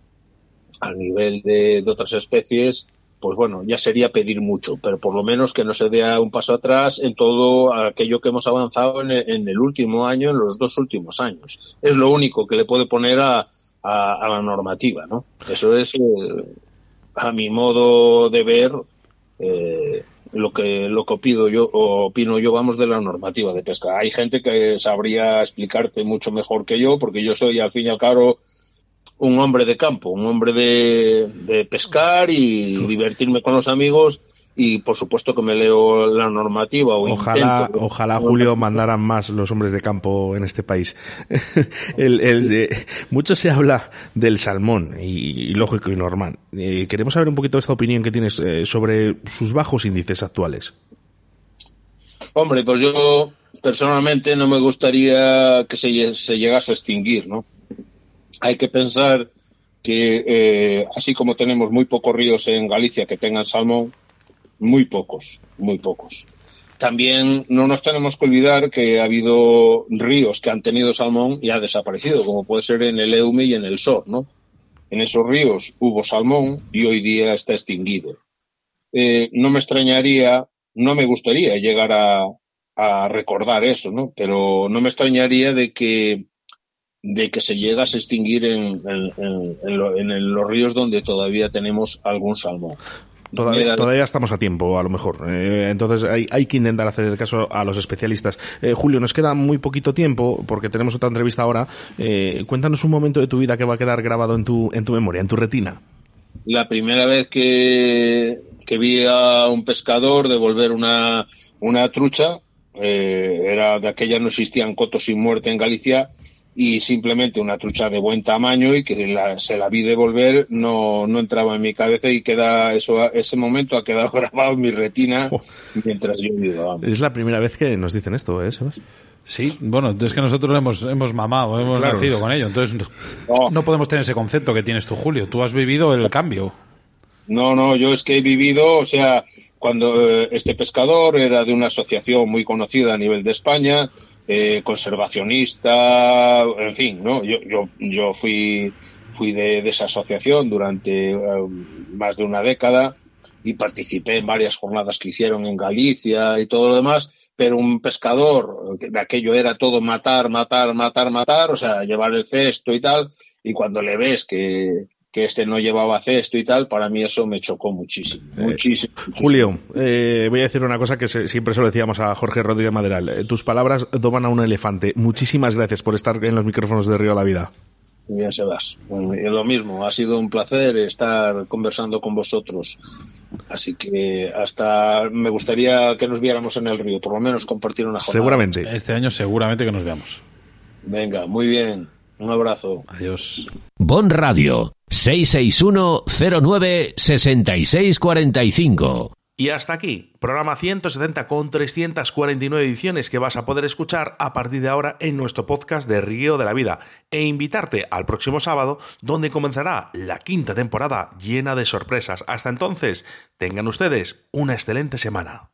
a nivel de, de otras especies, pues bueno, ya sería pedir mucho, pero por lo menos que no se dé un paso atrás en todo aquello que hemos avanzado en el, último año, en los dos últimos años. Es lo único que le puede poner a, la normativa, ¿no? Eso es, eh, a mi modo de ver, eh, lo que lo que opino yo opino yo vamos de la normativa de pesca. Hay gente que sabría explicarte mucho mejor que yo porque yo soy al fin y al cabo un hombre de campo, un hombre de, de pescar y divertirme con los amigos y por supuesto que me leo la normativa o ojalá ojalá Julio mandaran más los hombres de campo en este país. El, mucho se habla del salmón y, lógico y normal. Eh, queremos saber un poquito esta opinión que tienes eh, sobre sus bajos índices actuales. Hombre pues yo personalmente no me gustaría que se, se llegase a extinguir no hay que pensar que eh, así como tenemos muy pocos ríos en Galicia que tengan salmón muy pocos, muy pocos. También no nos tenemos que olvidar que ha habido ríos que han tenido salmón y ha desaparecido, como puede ser en el Eume y en el Sor, ¿no? En esos ríos hubo salmón y hoy día está extinguido. Eh, no me extrañaría, no me gustaría llegar a, recordar eso, ¿no? Pero no me extrañaría de que de que se llegase a extinguir en, en, los ríos donde todavía tenemos algún salmón. Todavía, estamos a tiempo, a lo mejor. Eh, entonces hay, hay, que intentar hacer el caso a los especialistas. Eh, Julio, nos queda muy poquito tiempo porque tenemos otra entrevista ahora. Eh, cuéntanos un momento de tu vida que va a quedar grabado en tu, en tu memoria, en tu retina. La primera vez que, que vi a un pescador devolver una, una trucha, era de aquella no existían cotos sin muerte en Galicia y simplemente una trucha de buen tamaño y que se la vi devolver no, no entraba en mi cabeza y queda eso ese momento ha quedado grabado en mi retina oh. mientras yo vivo. Es la primera vez que nos dicen esto, ¿eh, Sí, bueno, es que nosotros hemos, hemos mamado, hemos nacido con ello, entonces no. podemos tener ese concepto que tienes tú, Julio. Tú has vivido el cambio. No, no, yo es que he vivido, o sea, cuando eh, este pescador era de una asociación muy conocida a nivel de España, eh, conservacionista, en fin, ¿no? Yo, yo, yo fui, fui de, esa asociación durante eh, más de una década y participé en varias jornadas que hicieron en Galicia y todo lo demás, pero un pescador, de aquello era todo matar, matar, matar, matar, o sea, llevar el cesto y tal, y cuando le ves que, que este no llevaba cesto y tal, para mí eso me chocó muchísimo. Eh, muchísimo, Julio, eh, voy a decir una cosa que siempre se lo decíamos a Jorge Rodríguez Maderal. Eh, tus palabras doman a un elefante. Muchísimas gracias por estar en los micrófonos de Río La Vida. Bien, Sebas. lo mismo, ha sido un placer estar conversando con vosotros. Así que hasta me gustaría que nos viéramos en el río, por lo menos compartir una jornada. Seguramente. Este año seguramente que nos veamos. Venga, muy bien. Un abrazo. Adiós. Bon Radio, 661-09-6645. Y hasta aquí, programa 170 con 349 ediciones que vas a poder escuchar a partir de ahora en nuestro podcast de Río de la Vida e invitarte al próximo sábado donde comenzará la quinta temporada llena de sorpresas. Hasta entonces, tengan ustedes una excelente semana.